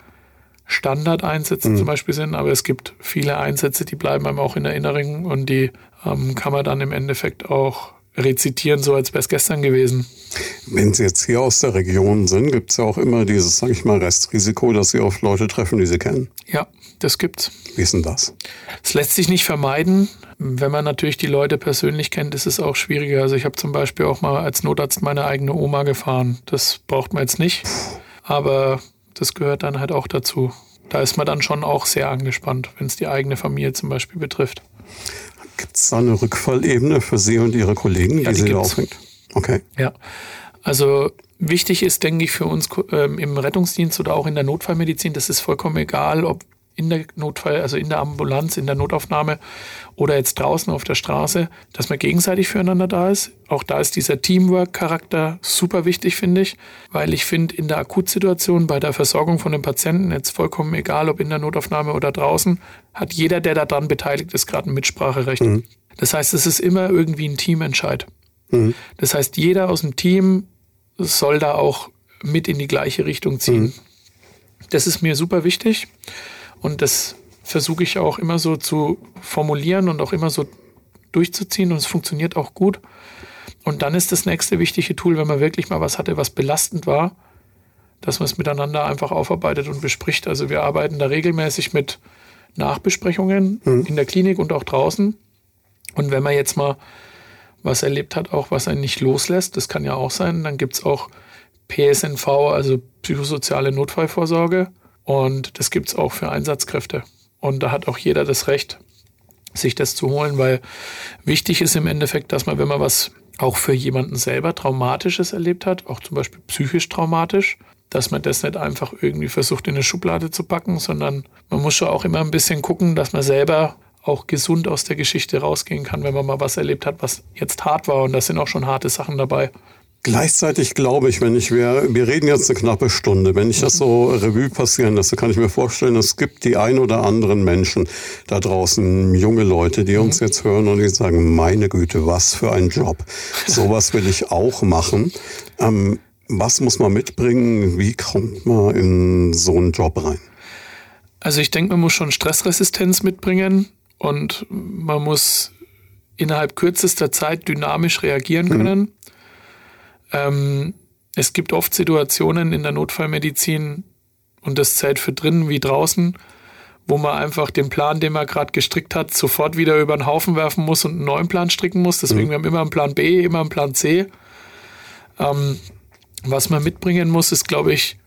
Standardeinsätze mhm. zum Beispiel sind. Aber es gibt viele Einsätze, die bleiben einem auch in Erinnerung und die ähm, kann man dann im Endeffekt auch rezitieren, so als wäre es gestern gewesen. Wenn Sie jetzt hier aus der Region sind, gibt es ja auch immer dieses, sage ich mal, Restrisiko, dass Sie auf Leute treffen, die Sie kennen. Ja, das gibt's. Wie ist denn das? Es lässt sich nicht vermeiden. Wenn man natürlich die Leute persönlich kennt, ist es auch schwieriger. Also ich habe zum Beispiel auch mal als Notarzt meine eigene Oma gefahren. Das braucht man jetzt nicht. Aber das gehört dann halt auch dazu. Da ist man dann schon auch sehr angespannt, wenn es die eigene Familie zum Beispiel betrifft. Gibt es da eine Rückfallebene für Sie und Ihre Kollegen, ja, die, die Sie aufhängt? Okay. Ja, also wichtig ist, denke ich, für uns ähm, im Rettungsdienst oder auch in der Notfallmedizin, das ist vollkommen egal, ob in der Notfall, also in der Ambulanz, in der Notaufnahme oder jetzt draußen auf der Straße, dass man gegenseitig füreinander da ist. Auch da ist dieser Teamwork-Charakter super wichtig, finde ich, weil ich finde, in der Akutsituation bei der Versorgung von dem Patienten, jetzt vollkommen egal, ob in der Notaufnahme oder draußen, hat jeder, der daran beteiligt ist, gerade ein Mitspracherecht. Mhm. Das heißt, es ist immer irgendwie ein Teamentscheid. Mhm. Das heißt, jeder aus dem Team soll da auch mit in die gleiche Richtung ziehen. Mhm. Das ist mir super wichtig. Und das versuche ich auch immer so zu formulieren und auch immer so durchzuziehen und es funktioniert auch gut. Und dann ist das nächste wichtige Tool, wenn man wirklich mal was hatte, was belastend war, dass man es miteinander einfach aufarbeitet und bespricht. Also wir arbeiten da regelmäßig mit Nachbesprechungen mhm. in der Klinik und auch draußen. Und wenn man jetzt mal was erlebt hat, auch was einen nicht loslässt, das kann ja auch sein, dann gibt es auch PSNV, also psychosoziale Notfallvorsorge. Und das gibt es auch für Einsatzkräfte. Und da hat auch jeder das Recht, sich das zu holen, weil wichtig ist im Endeffekt, dass man, wenn man was auch für jemanden selber Traumatisches erlebt hat, auch zum Beispiel psychisch traumatisch, dass man das nicht einfach irgendwie versucht in eine Schublade zu packen, sondern man muss schon auch immer ein bisschen gucken, dass man selber auch gesund aus der Geschichte rausgehen kann, wenn man mal was erlebt hat, was jetzt hart war. Und da sind auch schon harte Sachen dabei. Gleichzeitig glaube ich, wenn ich, wir, wir reden jetzt eine knappe Stunde, wenn ich das so Revue passieren lasse, kann ich mir vorstellen, es gibt die ein oder anderen Menschen da draußen, junge Leute, die uns mhm. jetzt hören und die sagen, meine Güte, was für ein Job. Sowas will ich auch machen. Ähm, was muss man mitbringen? Wie kommt man in so einen Job rein? Also ich denke, man muss schon Stressresistenz mitbringen und man muss innerhalb kürzester Zeit dynamisch reagieren mhm. können. Mhm ähm, es gibt oft Situationen in der Notfallmedizin, und das zählt für drinnen wie draußen, wo man einfach den Plan, den man gerade gestrickt hat, sofort wieder über den Haufen werfen muss und einen neuen Plan stricken muss. Deswegen mhm. wir haben immer einen Plan B, immer einen Plan C. Ähm, was man mitbringen muss, ist, glaube ich,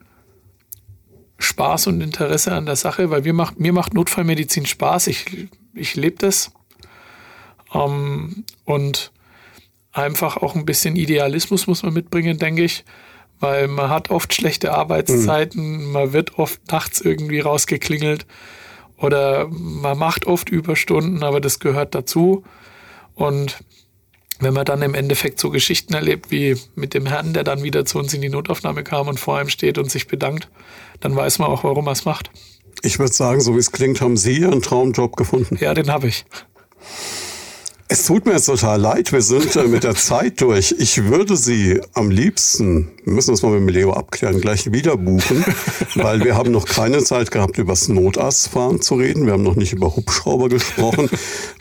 Spaß und Interesse an der Sache, weil wir macht, mir macht Notfallmedizin Spaß. Ich, ich lebe das. Ähm, und einfach auch ein bisschen Idealismus muss man mitbringen, denke ich. Weil man hat oft schlechte Arbeitszeiten, mhm. man wird oft nachts irgendwie rausgeklingelt oder man macht oft Überstunden, aber das gehört dazu. Und wenn man dann im Endeffekt so Geschichten erlebt wie mit dem Herrn, der dann wieder zu uns in die Notaufnahme kam und vor einem steht und sich bedankt, dann weiß man auch, warum er es macht. Ich würde sagen, so wie es klingt, haben Sie Ihren Traumjob gefunden. Ja, den habe ich. Es tut mir jetzt total leid, wir sind äh, mit der Zeit durch. Ich würde Sie am liebsten, wir müssen das mal mit dem Leo abklären, gleich wieder buchen, weil wir haben noch keine Zeit gehabt, über das Notarztfahren zu reden. Wir haben noch nicht über Hubschrauber gesprochen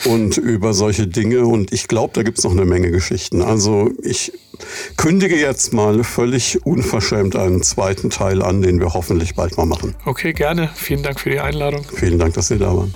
und über solche Dinge. Und ich glaube, da gibt es noch eine Menge Geschichten. Also ich kündige jetzt mal völlig unverschämt einen zweiten Teil an, den wir hoffentlich bald mal machen. Okay, gerne. Vielen Dank für die Einladung. Vielen Dank, dass Sie da waren.